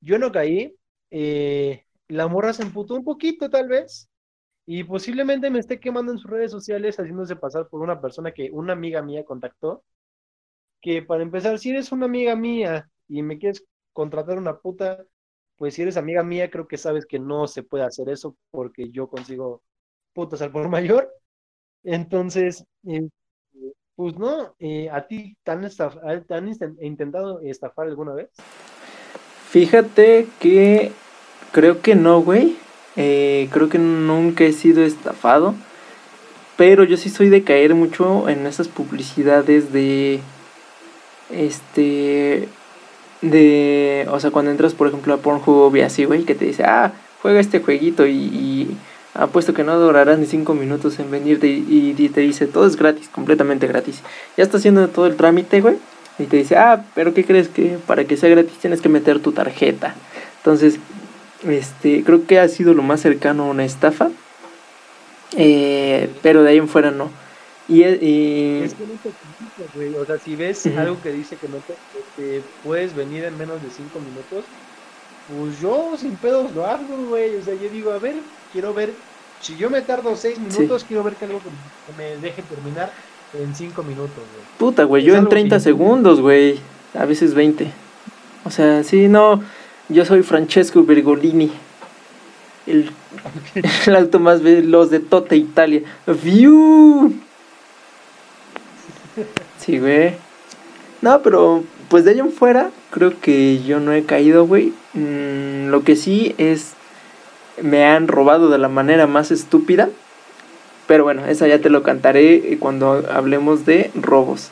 Yo no caí. eh, la morra se emputó un poquito, tal vez. Y posiblemente me esté quemando en sus redes sociales, haciéndose pasar por una persona que una amiga mía contactó. Que para empezar, si eres una amiga mía y me quieres contratar una puta, pues si eres amiga mía, creo que sabes que no se puede hacer eso porque yo consigo putas al por mayor. Entonces, eh, pues no, eh, ¿a ti te han, intentado estafar alguna vez? Fíjate que creo que no, güey. Eh, creo que nunca he sido estafado. Pero yo sí soy de caer mucho en esas publicidades de. Este. De. O sea, cuando entras, por ejemplo, a Pornhub y así, güey, que te dice, ah, juega este jueguito y. apuesto que no durarás ni 5 minutos en venirte y, y te dice, todo es gratis, completamente gratis. Ya está haciendo todo el trámite, güey. Y te dice, ah, pero ¿qué crees que para que sea gratis tienes que meter tu tarjeta? Entonces, este, creo que ha sido lo más cercano a una estafa. Eh, pero de ahí en fuera no. Y, y- Es que no te complica, güey. O sea, si ves algo que dice que no te, que te puedes venir en menos de 5 minutos, pues yo sin pedos lo hago, güey. O sea, yo digo, a ver, quiero ver, si yo me tardo 6 minutos, quiero ver que algo que me deje terminar en 5 minutos, güey. puta, güey, yo en algo que 30 yo- segundos, güey. A veces 20. O sea, sí, no. Yo soy Francesco Bergolini. El, el auto más veloz de toda Italia. ¡View! Sí, güey. No, pero pues de ahí en fuera, creo que yo no he caído, güey. Mm, lo que sí es. Me han robado de la manera más estúpida. Pero bueno, esa ya te lo cantaré cuando hablemos de robos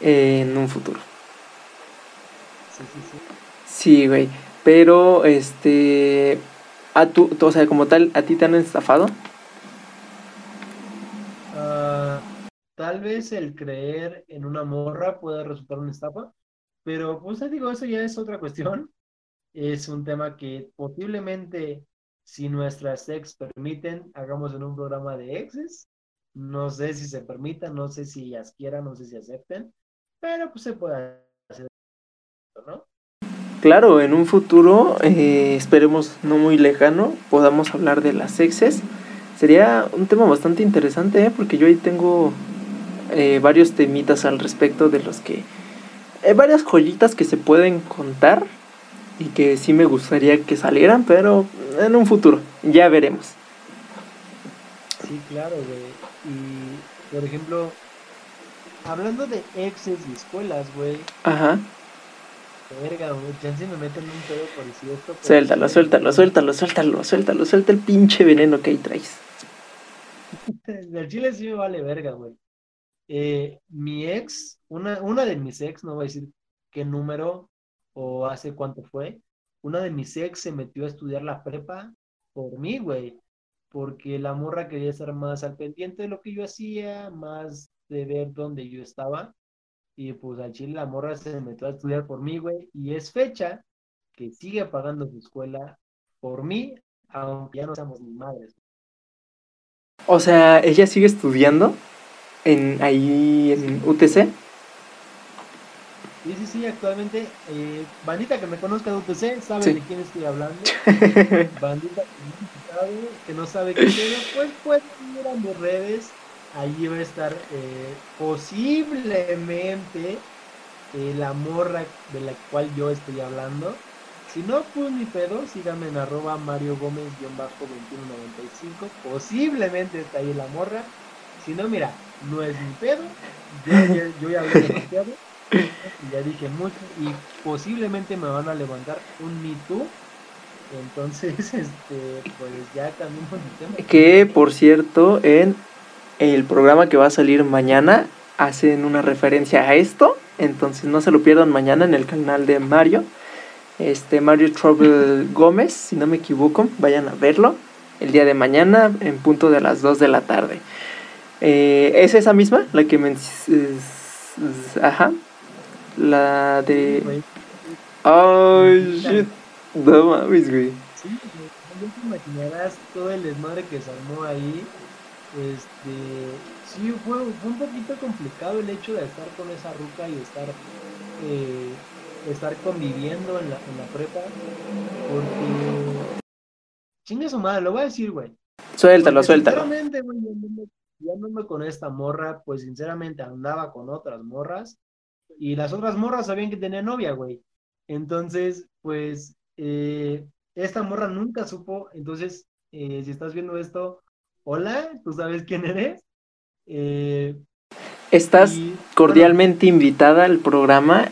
en un futuro. Sí, sí, sí. Sí, güey. Pero, este. A tú, o sea, como tal, ¿a ti te han estafado? Tal vez el creer en una morra pueda resultar una estafa, pero pues digo, eso ya es otra cuestión. Es un tema que posiblemente, si nuestras ex permiten, hagamos en un programa de exes. No sé si se permita, no sé si ellas quieran, no sé si acepten, pero pues se puede hacer, ¿no? Claro, en un futuro, eh, esperemos no muy lejano, podamos hablar de las exes. Sería un tema bastante interesante, ¿eh? porque yo ahí tengo eh, varios temitas al respecto de los que... Hay varias joyitas que se pueden contar y que sí me gustaría que salieran, pero en un futuro, ya veremos. Sí, claro, güey. Y, por ejemplo, hablando de exes y escuelas, güey, Ajá, Verga, güey, chance me meten un pedo por esto. pero suéltalo, suéltalo, suéltalo, suéltalo, suéltalo, suelta el pinche veneno que ahí traes. Del chile sí me vale verga, güey. Eh, mi ex, una, una de mis ex, no voy a decir qué número o hace cuánto fue, una de mis ex se metió a estudiar la prepa por mí, güey. Porque la morra quería estar más al pendiente de lo que yo hacía, más de ver dónde yo estaba. Y pues al chile la morra se metió a estudiar por mí, güey. Y es fecha que sigue pagando su escuela por mí, aunque ya no seamos ni madres. O sea, ella sigue estudiando en ahí en UTC. Sí, sí, sí, actualmente, eh, bandita que me conozca de UTC, sabe Sí. de quién estoy hablando. bandita que no sabe, que no sabe qué pedo, pues pueden ir a mis redes. Allí va a estar eh, posiblemente eh, la morra de la cual yo estoy hablando. Si no, pues mi pedo, síganme en arroba Mario Gómez-2195. Posiblemente está ahí la morra. Si no, mira, no es mi pedo. Yo, ya- yo ya hablé demasiado. y Ya dije mucho. Y posiblemente me van a levantar un Me Too. Entonces, este, pues ya cambiamos de tema. Que, por cierto, en el programa que va a salir mañana hacen una referencia a esto. Entonces no se lo pierdan mañana en el canal de Mario. Este Mario Trouble Gómez, si no me equivoco, vayan a verlo el día de mañana en punto de las 2 de la tarde. Eh, ¿Es esa misma? La que es- es- Ajá. La de... Ay, shit. No mames, güey. Sí, no te imaginarás todo el desmadre que se armó ahí. Este, sí, fue, fue un poquito complicado el hecho de estar con esa ruca y estar, eh, estar conviviendo en la, en la prepa. Porque, chingue su madre, lo voy a decir, güey. Suéltalo, Porque suéltalo. Sinceramente, güey, yo andando con esta morra, pues sinceramente andaba con otras morras. Y las otras morras sabían que tenía novia, güey. Entonces, pues, eh, esta morra nunca supo. Entonces, eh, si estás viendo esto, hola, tú sabes quién eres. Eh, Estás y, bueno, cordialmente invitada al programa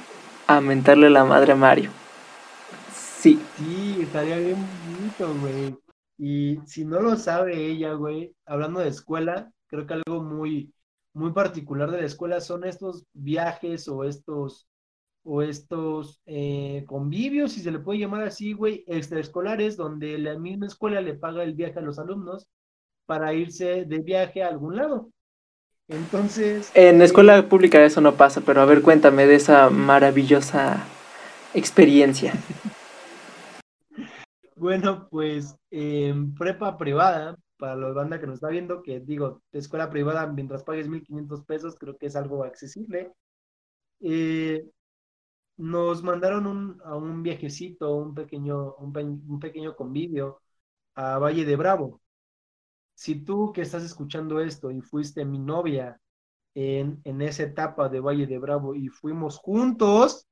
a mentarle la madre a Mario. Sí. Sí, estaría bien bonito, güey. Y si no lo sabe ella, güey, hablando de escuela, creo que algo muy, muy particular de la escuela son estos viajes o estos, o estos eh, convivios, si se le puede llamar así, güey, extraescolares, donde la misma escuela le paga el viaje a los alumnos para irse de viaje a algún lado. Entonces, En eh, escuela pública eso no pasa, pero a ver, cuéntame de esa maravillosa experiencia. Bueno, pues en prepa privada, para la banda que nos está viendo, que digo, de escuela privada, mientras pagues 1.500 pesos, creo que es algo accesible. eh, nos mandaron un, a un viajecito, un pequeño, un, un pequeño convivio a Valle de Bravo. Si tú que estás escuchando esto y fuiste mi novia en, en esa etapa de Valle de Bravo y fuimos juntos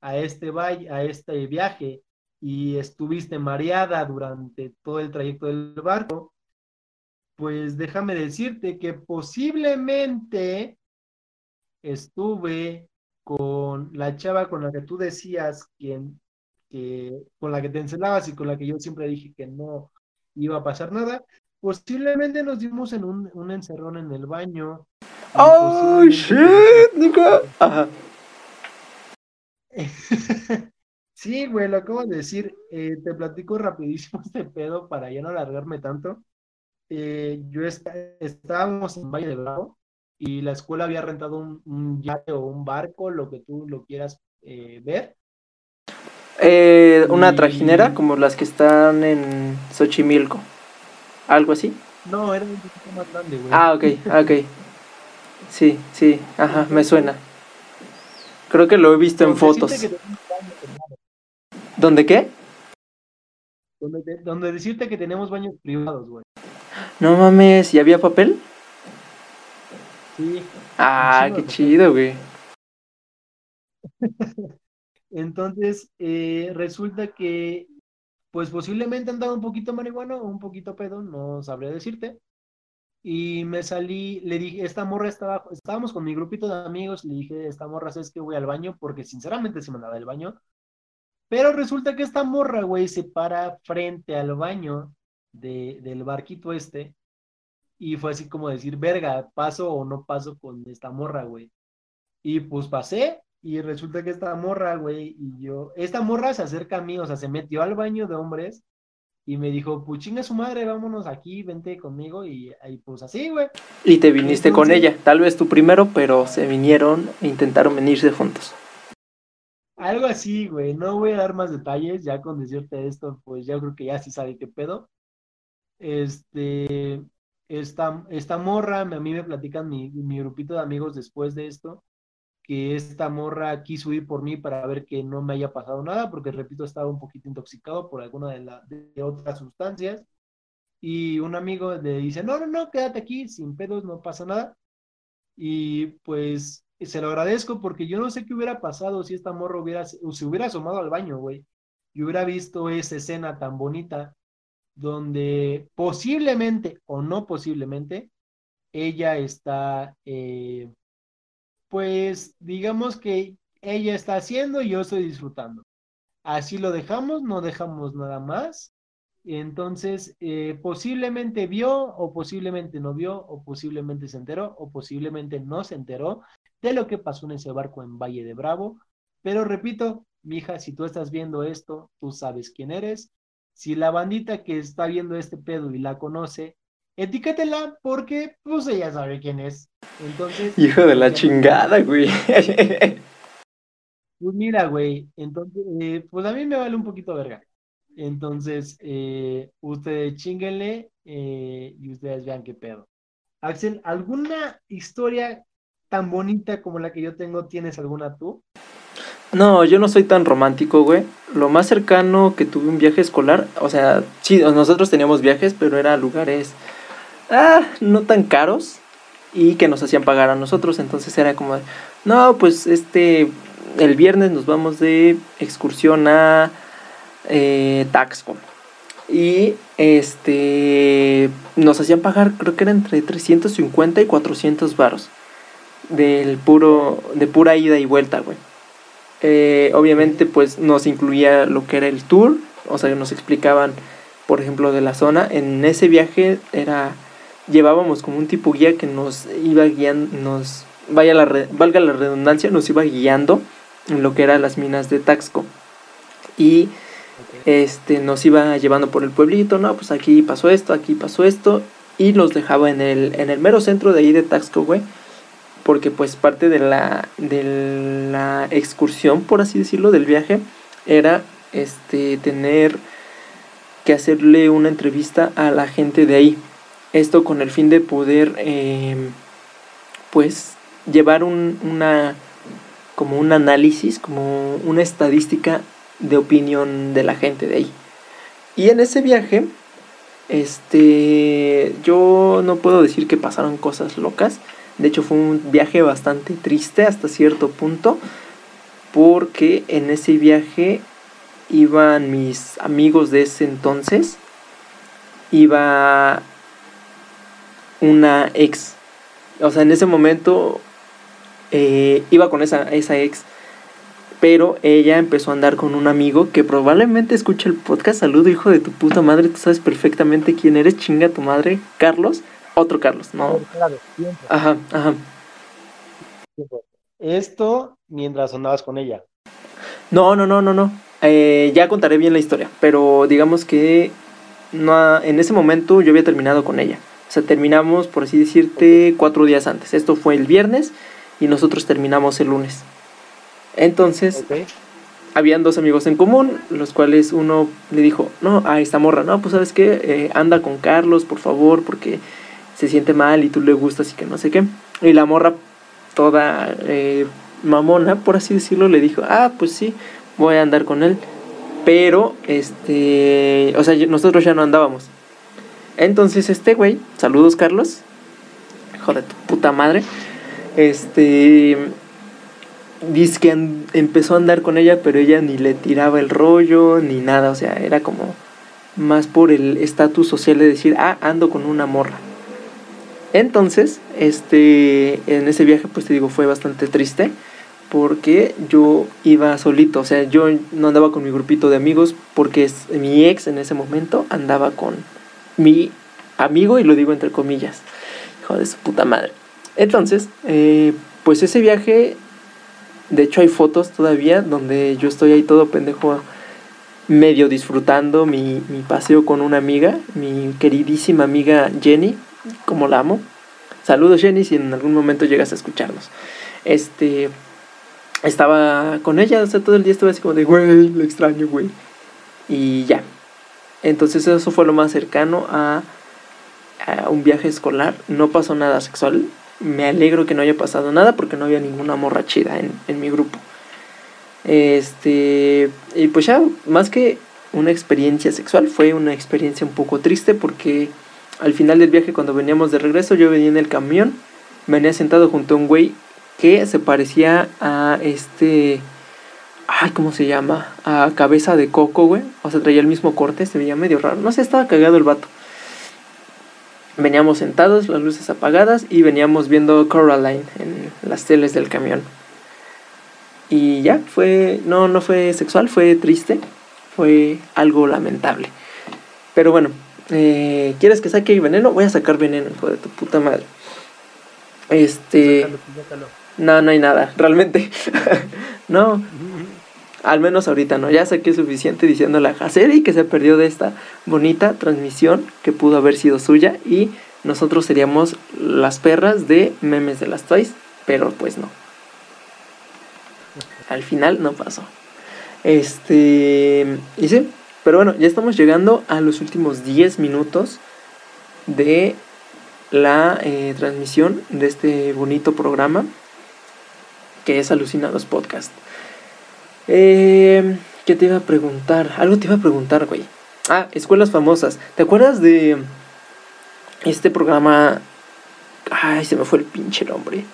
a este valle, a este viaje y estuviste mareada durante todo el trayecto del barco, pues déjame decirte que posiblemente estuve con la chava con la que tú decías que con la que te encelabas y con la que yo siempre dije que no iba a pasar nada. Posiblemente nos dimos en un, un encerrón en el baño. ¡Oh, shit, Nico! Ajá. Sí, güey, lo acabo de decir. Eh, te platico rapidísimo este pedo para ya no alargarme tanto. Eh, yo esta- estábamos en Valle de Bravo y la escuela había rentado un, un yate o un barco, lo que tú lo quieras eh, ver. Eh, una Y- trajinera como las que están en Xochimilco. Algo así. No, era un poquito más grande, güey. Ah, ok, ok. Sí, sí, ajá, me suena. Creo que lo he visto en fotos. que. ¿Dónde qué? Donde, te- donde decirte que tenemos baños privados, güey. No mames, ¿y había papel? Sí. Ah, chingo qué chido, güey. Entonces, eh, resulta que, pues posiblemente andaba un poquito marihuana o un poquito pedo, no sabría decirte. Y me salí, le dije, esta morra estaba, estábamos con mi grupito de amigos, le dije, esta morra, es que voy al baño? Porque sinceramente se me andaba del baño. Pero resulta que esta morra, güey, se para frente al baño de, del barquito este. Y fue así como decir, verga, ¿paso o no paso con esta morra, güey? Y pues pasé, y resulta que esta morra, güey, y yo, esta morra se acerca a mí, o sea, se metió al baño de hombres y me dijo, pues chinga su madre, vámonos aquí, vente conmigo, y, y pues así, güey. Y te viniste con ella. Tal vez tú primero, pero se vinieron e intentaron venirse juntos. Algo así, güey, no voy a dar más detalles, ya con decirte esto, pues ya creo que ya sí sabe qué pedo. Este, esta, esta morra, a mí me platican mi, mi grupito de amigos después de esto, que esta morra quiso ir por mí para ver que no me haya pasado nada, porque repito, estaba un poquito intoxicado por alguna de, la, de otras sustancias. Y un amigo le dice, no, no, no, quédate aquí, sin pedos, no pasa nada. Y pues se lo agradezco porque yo no sé qué hubiera pasado si esta morra hubiera, se hubiera asomado al baño, güey. y hubiera visto esa escena tan bonita donde posiblemente o no posiblemente ella está, eh, pues digamos que ella está haciendo y yo estoy disfrutando. Así lo dejamos, no dejamos nada más. Entonces, eh, posiblemente vio o posiblemente no vio o posiblemente se enteró o posiblemente no se enteró de lo que pasó en ese barco en Valle de Bravo. Pero repito, mija, si tú estás viendo esto, tú sabes quién eres. Si la bandita que está viendo este pedo y la conoce, etiquétela porque pues ella sabe quién es. Entonces. Hijo de la chingada, güey. Pues mira, güey, entonces, eh, pues a mí me vale un poquito verga. Entonces, eh, ustedes chinguenle eh, y ustedes vean qué pedo. Axel, ¿alguna historia tan bonita como la que yo tengo, tienes alguna tú? No, yo no soy tan romántico, güey. Lo más cercano que tuve un viaje escolar, o sea, sí, nosotros teníamos viajes, pero eran lugares, ah, no tan caros y que nos hacían pagar a nosotros. Entonces era como, no, pues este, el viernes nos vamos de excursión a eh, Taxco. Y este nos hacían pagar, creo que era entre 350 y 400 varos. Del puro, de pura ida y vuelta, güey. Eh, obviamente, pues nos incluía lo que era el tour. O sea, nos explicaban, por ejemplo, de la zona. En ese viaje era. Llevábamos como un tipo guía que nos iba guiando. Nos. Vaya la valga la redundancia, nos iba guiando en lo que eran las minas de Taxco. Y este, nos iba llevando por el pueblito, no, pues aquí pasó esto, aquí pasó esto, y los dejaba en el, en el mero centro de ahí de Taxco, güey, porque pues parte de la, de la excursión, por así decirlo, del viaje, era este, tener que hacerle una entrevista a la gente de ahí. Esto con el fin de poder, em, pues, llevar un, una, como un análisis, como una estadística de opinión de la gente de ahí. Y en ese viaje, este, yo no puedo decir que pasaron cosas locas. De hecho, fue un viaje bastante triste hasta cierto punto. Porque en ese viaje iban mis amigos de ese entonces. Iba una ex. O sea, en ese momento eh, iba con esa, esa ex pero ella empezó a andar con un amigo que probablemente escucha el podcast. Saludo, hijo de tu puta madre, tú sabes perfectamente quién eres, chinga tu madre, Carlos, otro Carlos, no. Claro, Ajá, ajá. Esto mientras andabas con ella. No, no, no, no, no. Eh, ya contaré bien la historia, pero digamos que no, en ese momento yo había terminado con ella. O sea, terminamos, por así decirte, cuatro días antes. Esto fue el viernes y nosotros terminamos el lunes. Entonces, habían dos amigos en común, los cuales uno le dijo, no, a esta morra, no, pues sabes qué, eh, anda con Carlos, por favor, porque se siente mal y tú le gustas y que no sé qué. Y la morra, toda eh, mamona, por así decirlo, le dijo, ah, pues sí, voy a andar con él. Pero, este, o sea, nosotros ya no andábamos. Entonces, este güey, saludos Carlos, hijo de tu puta madre, este dice que empezó a andar con ella, pero ella ni le tiraba el rollo ni nada, o sea, era como más por el estatus social de decir, ah, ando con una morra. Entonces, este, en ese viaje, pues te digo, fue bastante triste porque yo iba solito, o sea, yo no andaba con mi grupito de amigos porque mi ex en ese momento andaba con mi amigo y lo digo entre comillas, hijo de su puta madre. Entonces, eh, pues ese viaje de hecho hay fotos todavía donde yo estoy ahí todo pendejo medio disfrutando mi, paseo con una amiga, mi queridísima amiga Jenny, como la amo. Saludos Jenny si en algún momento llegas a escucharnos. Este estaba con ella, o sea, todo el día estuve así como de, güey, lo extraño, güey. Y ya. Entonces eso fue lo más cercano a, a un viaje escolar. No pasó nada sexual, me alegro que no haya pasado nada porque no había ninguna morra chida en, mi grupo. Este, y pues ya, más que una experiencia sexual, fue una experiencia un poco triste porque al final del viaje, cuando veníamos de regreso, yo venía en el camión, venía sentado junto a un güey que se parecía a este. Ay, ¿cómo se llama? A cabeza de coco, güey. O sea, traía el mismo corte, se veía medio raro. No sé, estaba cagado el vato. Veníamos sentados, las luces apagadas y veníamos viendo Coraline en las teles del camión. Y ya, fue. No, no fue sexual, fue triste. Fue algo lamentable. Pero bueno, eh, ¿quieres que saque veneno? Voy a sacar veneno, hijo de tu puta madre. Este. Sácalo, sácalo. No, no hay nada, realmente. no, al menos ahorita no. Ya saqué suficiente diciéndole a Haseri que se perdió de esta bonita transmisión que pudo haber sido suya y nosotros seríamos las perras de memes de las Toys, pero pues no. Al final no pasó. Este. Y sí, pero bueno, ya estamos llegando a los últimos 10 minutos de la eh, transmisión de este bonito programa que es Alucinados Podcast. Eh, ¿Qué te iba a preguntar? Algo te iba a preguntar, güey. Ah, escuelas famosas. ¿Te acuerdas de este programa? Ay, se me fue el pinche nombre.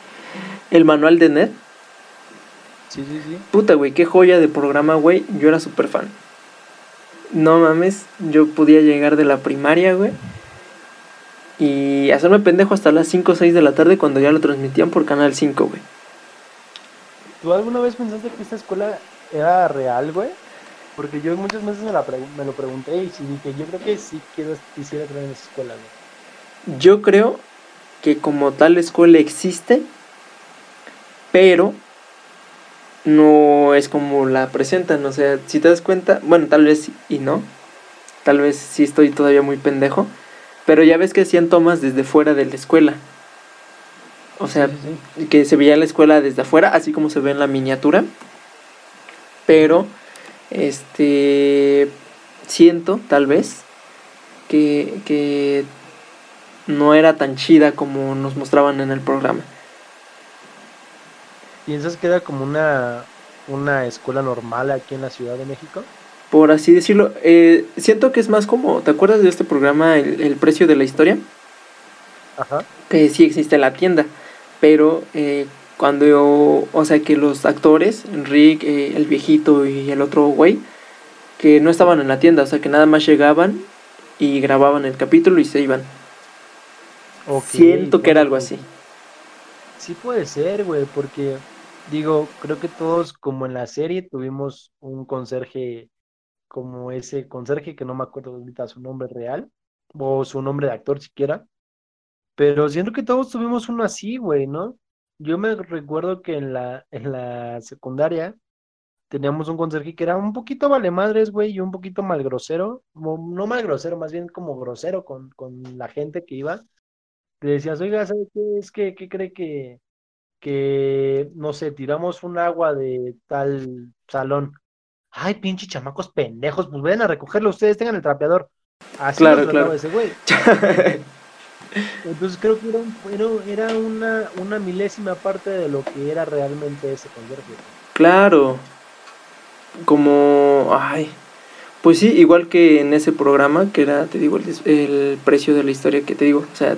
El manual de Ned. Sí, sí, sí. Puta, güey, qué joya de programa, güey. Yo era súper fan. No mames, yo podía llegar de la primaria, güey. Y hacerme pendejo hasta las 5 o 6 de la tarde cuando ya lo transmitían por Canal 5, güey. ¿Tú alguna vez pensaste que esta escuela era real, güey? Porque yo muchas veces me, la me lo pregunté y dije, yo creo que sí quiero, quisiera traer en esa escuela, güey. Yo creo que como tal escuela existe, pero no es como la presentan. O sea, si te das cuenta, bueno, tal vez y no. Tal vez sí estoy todavía muy pendejo. Pero ya ves que hacían tomas desde fuera de la escuela. O sea, Sí, sí, que se veía la escuela desde afuera, así como se ve en la miniatura. Pero, este, siento, tal vez, que, que no era tan chida como nos mostraban en el programa. ¿Piensas que era como una, una escuela normal aquí en la Ciudad de México? Por así decirlo, eh, siento que es más como, ¿te acuerdas de este programa, el, el precio de la historia? Ajá. que sí existe en la tienda, pero eh, cuando yo, o sea que los actores, Rick, eh, el viejito y el otro güey, que no estaban en la tienda, o sea que nada más llegaban y grababan el capítulo y se iban. Ok, Siento que era algo así. Sí puede ser, güey, porque digo, creo que todos como en la serie tuvimos un conserje como ese conserje que no me acuerdo ahorita su nombre real o su nombre de actor siquiera, pero siento que todos tuvimos uno así, güey, ¿no? Yo me recuerdo que en la en la secundaria teníamos un conserje que era un poquito vale madres, güey, y un poquito mal grosero, no mal grosero, más bien como grosero con, con la gente que iba. Le decías, oiga, ¿sabe qué? Es que, ¿qué cree que, que, no sé, tiramos un agua de tal salón? Ay, pinche chamacos pendejos, pues ven a recogerlo ustedes, tengan el trapeador. Así Claro, claro. ese güey. Entonces creo que era, un- era, una, una milésima parte de lo que era realmente ese conserje. claro, como, ay, pues sí, igual que en ese programa, que era, te digo, el precio de la historia que te digo, o sea,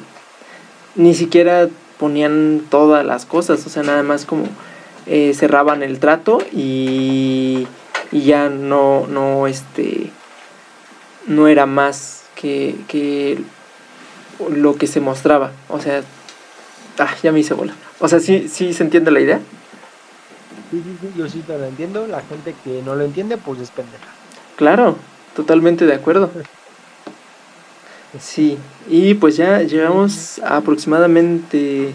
ni siquiera ponían todas las cosas, o sea, nada más como eh, cerraban el trato y, y ya no, no, este, no era más que, que lo que se mostraba, o sea, ah, ya me hice bola, o sea, sí, sí se entiende la idea, Sí, sí, sí, yo sí te lo entiendo. La gente que no lo entiende, pues es pendeja. claro, totalmente de acuerdo. Sí, y pues ya llevamos aproximadamente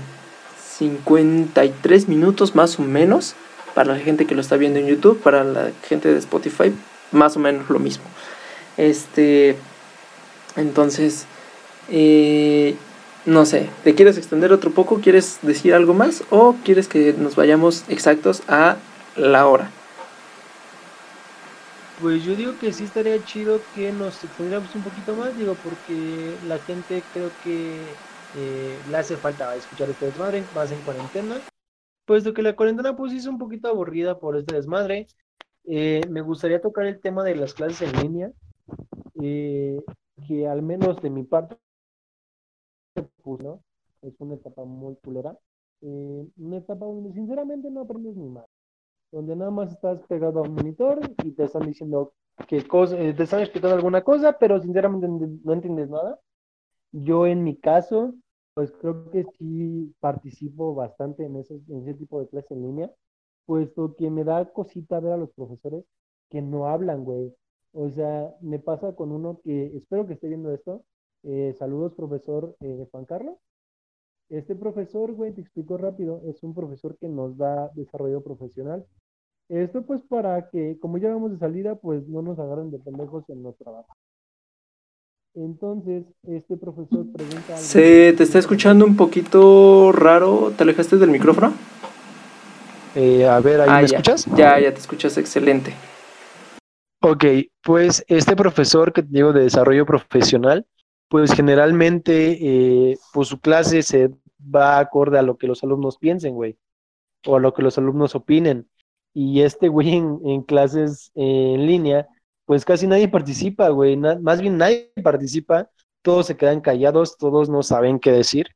53 minutos más o menos para la gente que lo está viendo en YouTube, para la gente de Spotify, más o menos lo mismo. Este, entonces, eh, no sé, ¿te quieres extender otro poco? ¿Quieres decir algo más? ¿O quieres que nos vayamos exactos a la hora? Pues yo digo que sí estaría chido que nos extendiéramos un poquito más, digo, porque la gente creo que eh, le hace falta escuchar este desmadre, más en cuarentena, puesto que la cuarentena pues es un poquito aburrida por este desmadre. Eh, me gustaría tocar el tema de las clases en línea, eh, que al menos de mi parte, pues. Es una etapa muy culera, una etapa donde sinceramente no aprendes ni más. Donde nada más estás pegado a un monitor y te están diciendo que cosa, eh, te están explicando alguna cosa, pero sinceramente no entiendes nada. Yo en mi caso, pues creo que sí participo bastante en ese, en ese tipo de clases en línea, puesto que me da cosita ver a los profesores que no hablan, güey. O sea, me pasa con uno que, espero que esté viendo esto. Eh, saludos, profesor eh, Juan Carlos. Este profesor, güey, te explico rápido, es un profesor que nos da desarrollo profesional. Esto pues para que, como ya vamos de salida, pues no nos agarren de pendejos en nuestro trabajo. Entonces, este profesor pregunta... Se te está escuchando un poquito raro, ¿te alejaste del micrófono? Eh, a ver, ¿ahí Ah, me ya. escuchas? Ya, ya te escuchas excelente. Ok, pues este profesor que te digo de desarrollo profesional, pues generalmente eh, pues su clase se va acorde a lo que los alumnos piensen, güey, o a lo que los alumnos opinen. Y este güey en, clases eh, en línea, pues casi nadie participa, güey, más bien nadie participa, todos se quedan callados, todos no saben qué decir.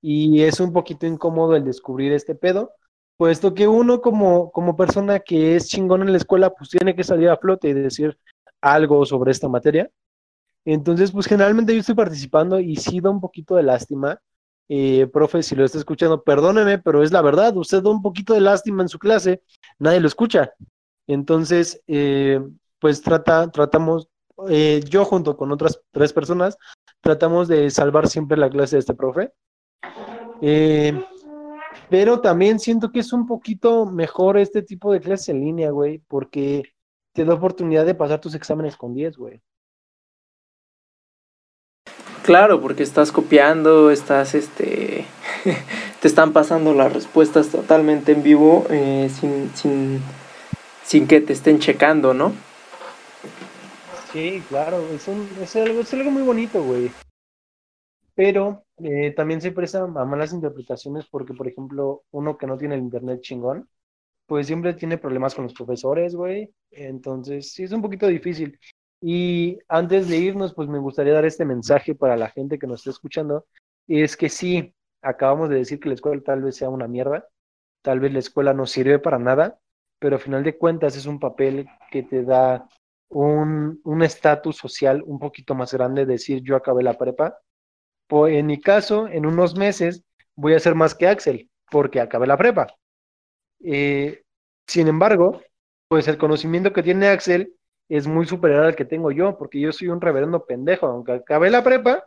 Y es un poquito incómodo el descubrir este pedo, puesto que uno como, como persona que es chingón en la escuela, pues tiene que salir a flote y decir algo sobre esta materia. Entonces, pues generalmente yo estoy participando y sí da un poquito de lástima. Eh, profe, si lo está escuchando, perdóneme, pero es la verdad, usted da un poquito de lástima en su clase, nadie lo escucha. Entonces, eh, pues trata, tratamos, eh, yo junto con otras tres personas, tratamos de salvar siempre la clase de este profe. Eh, pero también siento que es un poquito mejor este tipo de clases en línea, güey, porque te da oportunidad de pasar tus exámenes con 10, güey. Claro, porque estás copiando, estás, este, te están pasando las respuestas totalmente en vivo, eh, sin, sin, sin que te estén checando, ¿no? Sí, claro, es, un, es, algo, es algo muy bonito, güey. Pero eh, también se presta a malas interpretaciones porque, por ejemplo, uno que no tiene el internet chingón, pues siempre tiene problemas con los profesores, güey. Entonces, sí, es un poquito difícil. Y antes de irnos, pues me gustaría dar este mensaje para la gente que nos está escuchando. Es que sí, acabamos de decir que la escuela tal vez sea una mierda, tal vez la escuela no sirve para nada, pero a final de cuentas es un papel que te da un un estatus social un poquito más grande, decir yo acabé la prepa. Pues en mi caso, en unos meses voy a ser más que Axel, porque acabé la prepa. Eh, sin embargo, pues el conocimiento que tiene Axel es muy superior al que tengo yo, porque yo soy un reverendo pendejo, aunque acabé la prepa,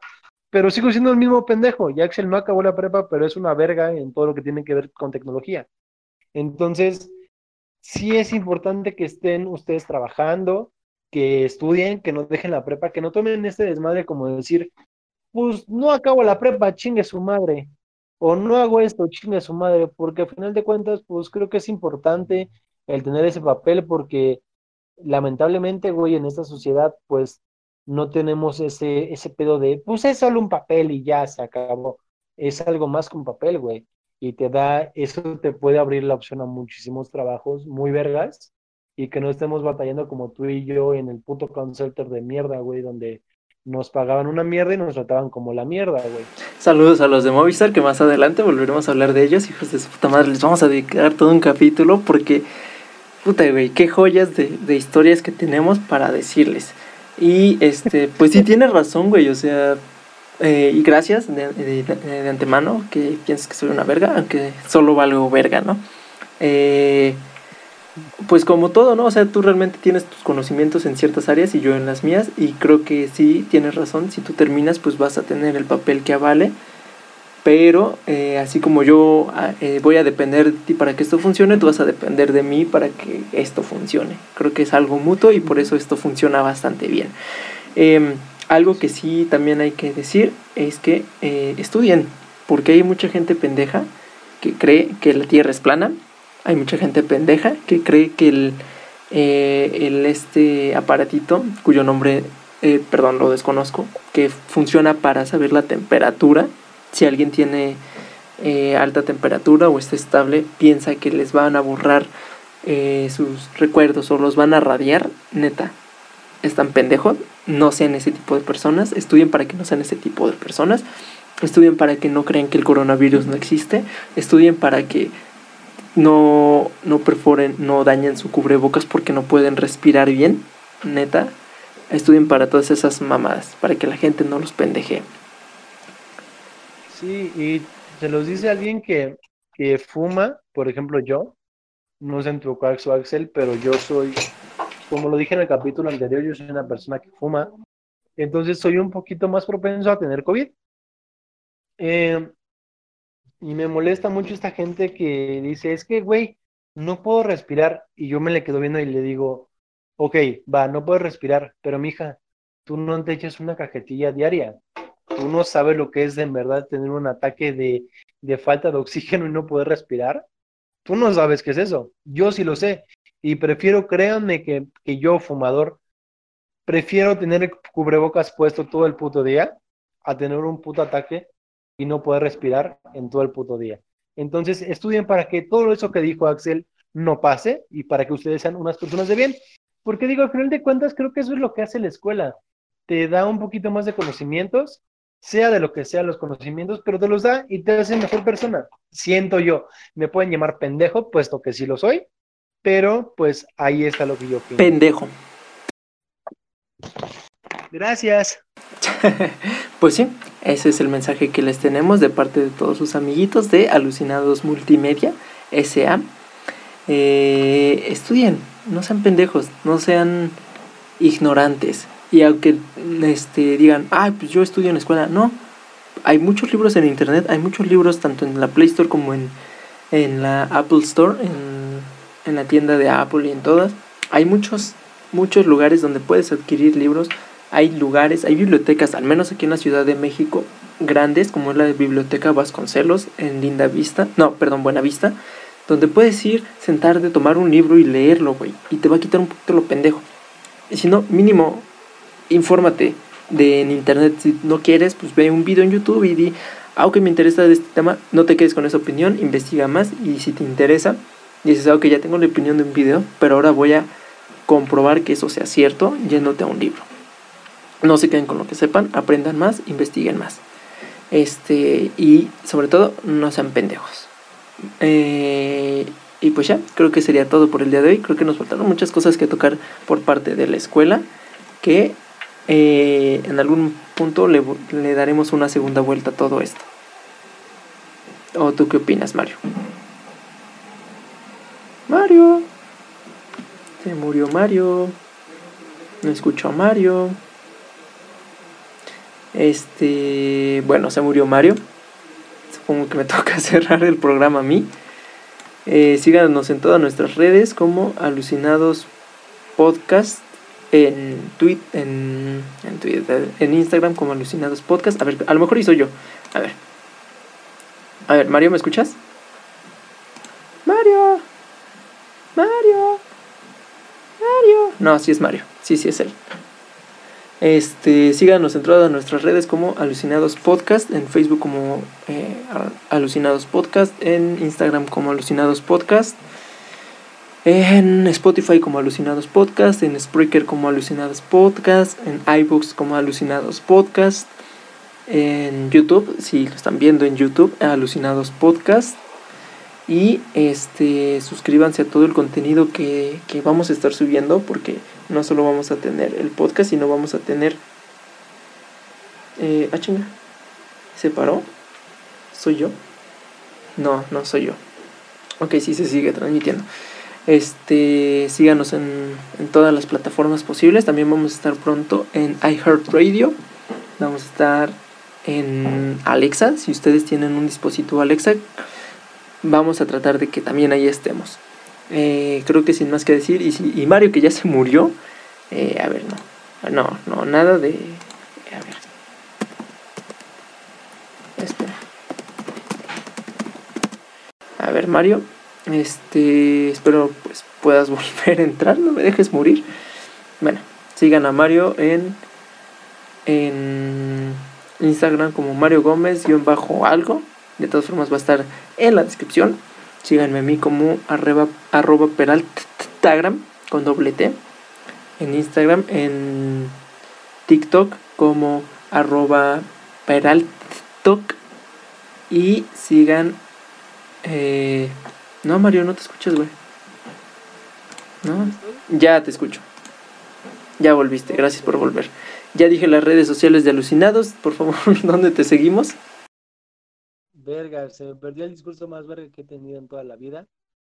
pero sigo siendo el mismo pendejo. Y Axel no acabó la prepa, pero es una verga en todo lo que tiene que ver con tecnología. Entonces, sí es importante que estén ustedes trabajando, que estudien, que no dejen la prepa, que no tomen este desmadre como decir, pues no acabo la prepa, chingue su madre, o no hago esto, chingue su madre, porque al final de cuentas, pues creo que es importante el tener ese papel, porque lamentablemente, güey, en esta sociedad, pues no tenemos ese, ese pedo de, pues es solo un papel y ya se acabó. Es algo más que un papel, güey. Y te da, eso te puede abrir la opción a muchísimos trabajos muy vergas y que no estemos batallando como tú y yo en el puto center de mierda, güey, donde nos pagaban una mierda y nos trataban como la mierda, güey. Saludos a los de Movistar, que más adelante volveremos a hablar de ellos, hijos de su puta madre. Les vamos a dedicar todo un capítulo porque, puta, güey, qué joyas de, de historias que tenemos para decirles. Y, este, pues sí tienes razón, güey, o sea, eh, y gracias de, de- de antemano que piensas que soy una verga, aunque solo valgo verga, ¿no? Eh, pues como todo, ¿no? O sea, tú realmente tienes tus conocimientos en ciertas áreas y yo en las mías y creo que sí tienes razón, si tú terminas pues vas a tener el papel que avale, pero eh, así como yo ah, eh, voy a depender de ti para que esto funcione, tú vas a depender de mí para que esto funcione. Creo que es algo mutuo y por eso esto funciona bastante bien. Em, algo que sí también hay que decir es que eh, estudien, porque hay mucha gente pendeja que cree que la Tierra es plana hay mucha gente pendeja que cree que el, el este aparatito, cuyo nombre, perdón, lo desconozco, que funciona para saber la temperatura, si alguien tiene eh, alta temperatura o está estable, piensa que les van a borrar eh, sus recuerdos o los van a radiar, neta, están pendejos, no sean ese tipo de personas, estudien para que no sean ese tipo de personas, estudien para que no crean que el coronavirus no existe, estudien para que no, no perforen, no dañen su cubrebocas porque no pueden respirar bien, neta. Estudien para todas esas mamadas, para que la gente no los pendeje. Sí, y se los dice alguien que, que fuma, por ejemplo yo, no sé en tu caso Axel, pero yo soy, como lo dije en el capítulo anterior, yo soy una persona que fuma, entonces soy un poquito más propenso a tener COVID. Eh, y me molesta mucho esta gente que dice, es que, güey, no puedo respirar. Y yo me le quedo viendo y le digo, ok, va, no puedo respirar, pero mija, tú no te echas una cajetilla diaria. Tú no sabes lo que es en verdad tener un ataque de, de falta de oxígeno y no poder respirar. Tú no sabes qué es eso. Yo sí lo sé. Y prefiero, créanme, que, que yo, fumador, prefiero tener el cubrebocas puesto todo el puto día a tener un puto ataque y no poder respirar en todo el puto día. Entonces, estudien para que todo eso que dijo Axel no pase y para que ustedes sean unas personas de bien. Porque digo, al final de cuentas, creo que eso es lo que hace la escuela. Te da un poquito más de conocimientos, sea de lo que sean los conocimientos, pero te los da y te hace mejor persona. Siento yo. Me pueden llamar pendejo, puesto que sí lo soy, pero pues ahí está lo que yo opino. Pendejo. Gracias. pues sí, ese es el mensaje que les tenemos de parte de todos sus amiguitos de Alucinados Multimedia SA. Eh, estudien, no sean pendejos, no sean ignorantes. Y aunque este, digan, ay, pues yo estudio en la escuela, no. Hay muchos libros en internet, hay muchos libros tanto en la Play Store como en, en la Apple Store, en, en la tienda de Apple y en todas. Hay muchos, muchos lugares donde puedes adquirir libros hay lugares, hay bibliotecas, al menos aquí en la Ciudad de México, grandes, como es la Biblioteca Vasconcelos en Linda Vista, no, perdón, Buena Vista, donde puedes ir, sentarte, tomar un libro y leerlo, güey, y te va a quitar un poquito lo pendejo. Y si no, mínimo, infórmate de en internet, si no quieres, pues ve un video en YouTube y di, aunque me interesa de este tema, no te quedes con esa opinión, investiga más y si te interesa, dices, ah, ok, ya tengo la opinión de un video, pero ahora voy a comprobar que eso sea cierto yéndote a un libro. No se queden con lo que sepan, aprendan más, investiguen más. Este, y sobre todo, no sean pendejos. Eh, y pues ya, creo que sería todo por el día de hoy. Creo que nos faltaron muchas cosas que tocar por parte de la escuela. Que eh, en algún punto le, daremos una segunda vuelta a todo esto. ¿O tú qué opinas, Mario? Mario. Se murió Mario. No escucho a Mario. Este, bueno, se murió Mario. Supongo que me toca cerrar el programa a mí. Eh, síganos en todas nuestras redes como Alucinados Podcast en, tweet, en, en, Twitter, en Instagram como Alucinados Podcast. A ver, a lo mejor hizo yo. A ver. A ver, Mario, ¿me escuchas? Mario. Mario. Mario. No, sí es Mario. Sí, sí es él. Este, síganos en todas nuestras redes como Alucinados Podcast, en Facebook como eh, Alucinados Podcast, en Instagram como Alucinados Podcast, en Spotify como Alucinados Podcast, en Spreaker como Alucinados Podcast, en iBooks como Alucinados Podcast, en YouTube, si lo están viendo en YouTube, Alucinados Podcast. Y este suscríbanse a todo el contenido que, que vamos a estar subiendo porque no solo vamos a tener el podcast, sino vamos a tener... Eh, ah, chinga. ¿Se paró? ¿Soy yo? No, no soy yo. Ok, sí se sigue transmitiendo. Este, síganos en, en todas las plataformas posibles. También vamos a estar pronto en iHeartRadio. Vamos a estar en Alexa. Si ustedes tienen un dispositivo Alexa, vamos a tratar de que también ahí estemos. Eh, creo que sin más que decir. Y, y Mario que ya se murió. Eh, a ver, no. No, no, nada de... A ver. Espera. A ver, Mario. Este... Espero pues puedas volver a entrar. No me dejes morir. Bueno, sigan a Mario en... En Instagram como Mario Gómez-algo. bajo De todas formas va a estar en la descripción. Síganme a mí como arroba, arroba peraltagram con doble T. En Instagram, en TikTok como arroba peraltok. Y sigan eh, No, Mario, no te escuchas, güey. No, ya te escucho. Ya volviste, gracias por volver. Ya dije las redes sociales de Alucinados, por favor, ¿dónde te seguimos? Verga, se me perdió el discurso más verga que he tenido en toda la vida.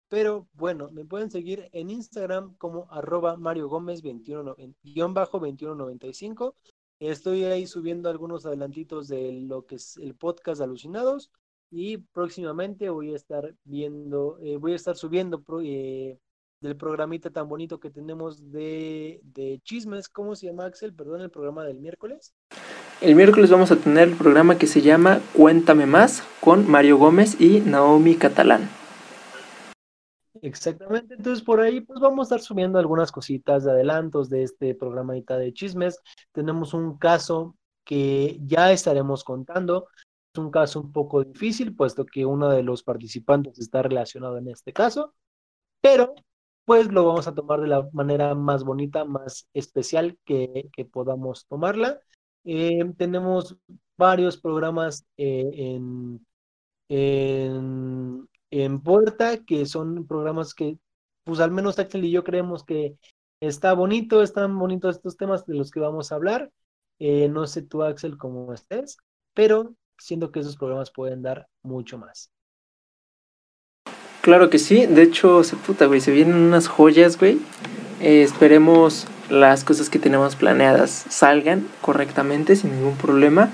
Pero bueno, me pueden seguir en Instagram como arroba Mario Gómez 21, guion bajo 2195. Estoy ahí subiendo algunos adelantitos de lo que es el podcast de Alucinados y próximamente voy a estar viendo, eh, voy a estar subiendo eh, del programita tan bonito que tenemos de, de chismes. ¿Cómo se llama, Axel? Perdón, el programa del miércoles. El miércoles vamos a tener el programa que se llama Cuéntame más con Mario Gómez y Naomi Catalán. Exactamente, entonces por ahí pues vamos a estar subiendo algunas cositas de adelantos de este programita de chismes. Tenemos un caso que ya estaremos contando. Un caso un poco difícil, puesto que uno de los participantes está relacionado en este caso, pero pues lo vamos a tomar de la manera más bonita, más especial que, que podamos tomarla. Eh, tenemos varios programas eh, en, en, en, puerta que son programas que, pues al menos Axel y yo creemos que está bonito, están bonitos estos temas de los que vamos a hablar. Eh, no sé tú, Axel, cómo estés, pero siento que esos programas pueden dar mucho más. Claro que sí, de hecho, se puta, güey, se vienen unas joyas, güey. esperemos las cosas que tenemos planeadas salgan correctamente sin ningún problema.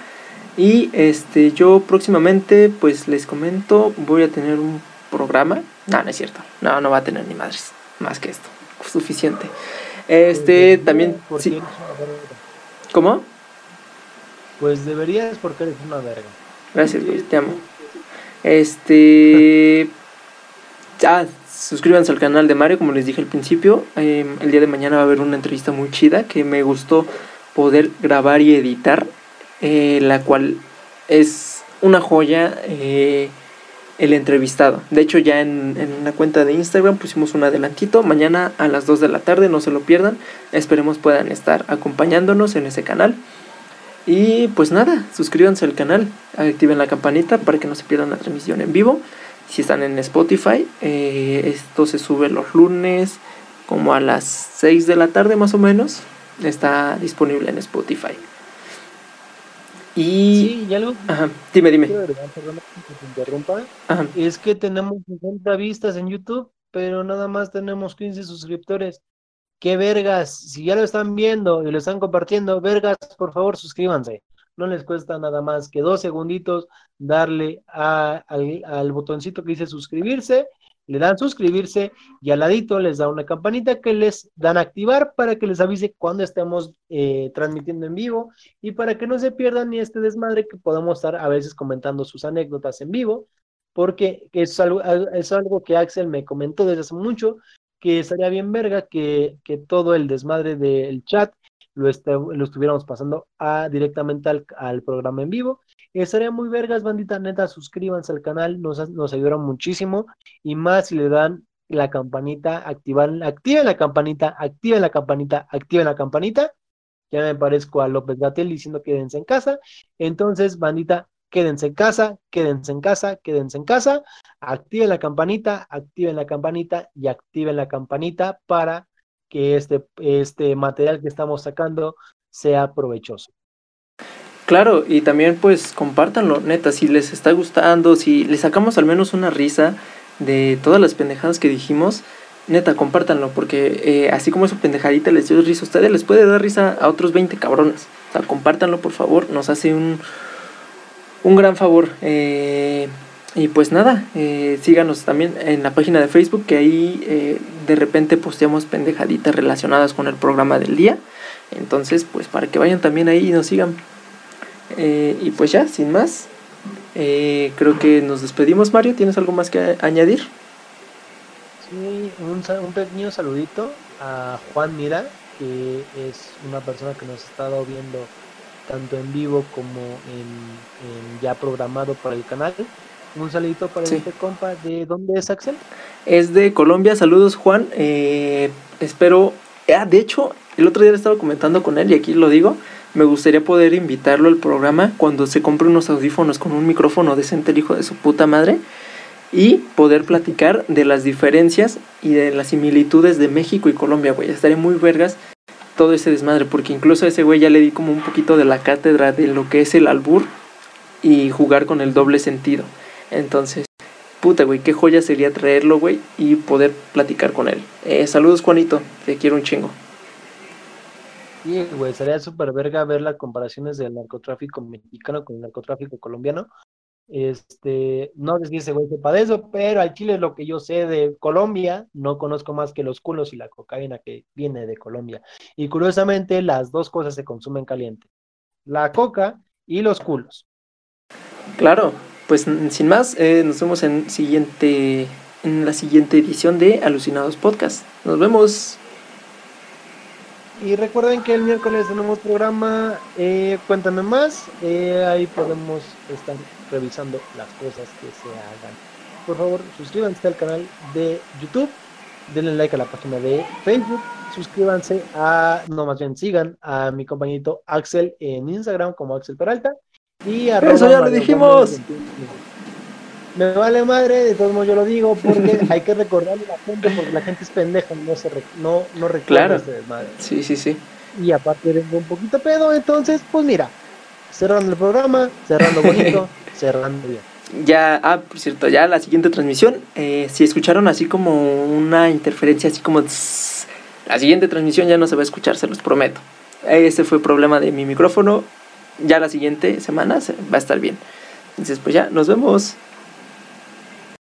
Y este yo próximamente pues les comento, voy a tener un programa. No, no es cierto. No, no va a tener ni madres. Más que esto. Suficiente. Este también sí. ¿Cómo? Pues deberías porque eres una verga. Gracias, güey, te amo. Este ah, suscríbanse al canal de Mario, como les dije al principio. Em, el día de mañana va a haber una entrevista muy chida que me gustó poder grabar y editar, eh, la cual es una joya eh, el entrevistado. De hecho, ya en, en, una cuenta de Instagram pusimos un adelantito. Mañana a las 2 de la tarde, no se lo pierdan. Esperemos puedan estar acompañándonos en ese canal. Y pues nada, suscríbanse al canal, activen la campanita para que no se pierdan la transmisión en vivo si están en Spotify. Eh, esto se sube los lunes como a las 6 de la tarde más o menos. Está disponible en Spotify. Y... Sí, algo... Ajá, dime, dime. Es que tenemos 60 vistas en YouTube, pero nada más tenemos 15 suscriptores. ¡Qué vergas! Si ya lo están viendo y lo están compartiendo, vergas, por favor, suscríbanse no les cuesta nada más que dos segunditos darle al, botoncito que dice suscribirse, le dan suscribirse y al ladito les da una campanita que les dan activar para que les avise cuando estemos eh, transmitiendo en vivo y para que no se pierdan ni este desmadre que podamos estar a veces comentando sus anécdotas en vivo, porque es algo, es algo que Axel me comentó desde hace mucho, que estaría bien verga que, que todo el desmadre del chat lo, lo estuviéramos pasando a, directamente al, al, programa en vivo. Estaría muy vergas, bandita, neta, suscríbanse al canal, nos, nos ayudaron muchísimo y más si le dan la campanita, activan, activen la campanita, activen la campanita, activen la campanita. Ya me parezco a López Gatel diciendo quédense en casa. Entonces, bandita, quédense en casa, quédense en casa, quédense en casa. Activen la campanita, activen la campanita y activen la campanita para que este, este material que estamos sacando sea provechoso. Claro, y también pues compártanlo, neta, si les está gustando, si les sacamos al menos una risa de todas las pendejadas que dijimos, neta, compártanlo, porque eh, así como esa pendejadita les dio risa a ustedes, les puede dar risa a otros 20 cabrones. O sea, compártanlo, por favor, nos hace un, un gran favor. Eh, y pues nada, eh, síganos también en la página de Facebook, que ahí eh, de repente posteamos pendejaditas relacionadas con el programa del día. Entonces, pues para que vayan también ahí y nos sigan. Eh, y pues ya, sin más, creo que nos despedimos, Mario. ¿Tienes algo más que añadir? Sí, un, un pequeño saludito a Juan Mira, que es una persona que nos ha estado viendo tanto en vivo como en ya programado por el canal. Un saludito para este compa. ¿De dónde es Axel? Es de Colombia. Saludos, Juan. Eh, espero. Ah, de hecho, el otro día le estaba comentando con él y aquí lo digo. Me gustaría poder invitarlo al programa cuando se compre unos audífonos con un micrófono decente, el hijo de su puta madre. y poder platicar de las diferencias y de las similitudes de México y Colombia, güey. Estaría muy vergas todo ese desmadre, porque incluso a ese güey ya le di como un poquito de la cátedra de lo que es el albur y jugar con el doble sentido. Entonces, puta, güey, qué joya sería traerlo, güey, y poder platicar con él. Eh, saludos, Juanito, te quiero un chingo. Sí, güey, sería súper verga ver las comparaciones del narcotráfico mexicano con el narcotráfico colombiano. Este, no sé si ese güey sepa de eso, pero al chile es lo que yo sé de Colombia, no conozco más que los culos y la cocaína que viene de Colombia. Y curiosamente, las dos cosas se consumen caliente: la coca y los culos. Claro, pues sin más, eh, nos vemos en, siguiente, en la siguiente edición de Alucinados Podcast. Nos vemos. Y recuerden que el miércoles tenemos programa eh, Cuéntame más. Eh, ahí podemos estar revisando las cosas que se hagan. Por favor, suscríbanse al canal de YouTube. Denle like a la página de Facebook. Suscríbanse a, no más bien sigan a mi compañito Axel en Instagram como Axel Peralta. Y Eso ya lo dijimos. Me vale madre, de todos modos yo lo digo porque hay que recordarle a la gente porque la gente es pendeja, no se no, no recuerda Claro. este desmadre. Sí, sí, sí. Y aparte vengo un poquito pedo, entonces, pues mira, cerrando el programa, cerrando bonito, cerrando bien. Ya, ah, por cierto, ya la siguiente transmisión, eh, si escucharon así como una interferencia, así como... tss, la siguiente transmisión ya no se va a escuchar, se los prometo. Ese fue problema de mi micrófono. Ya la siguiente semana se- va a estar bien. Entonces, pues ya, nos vemos.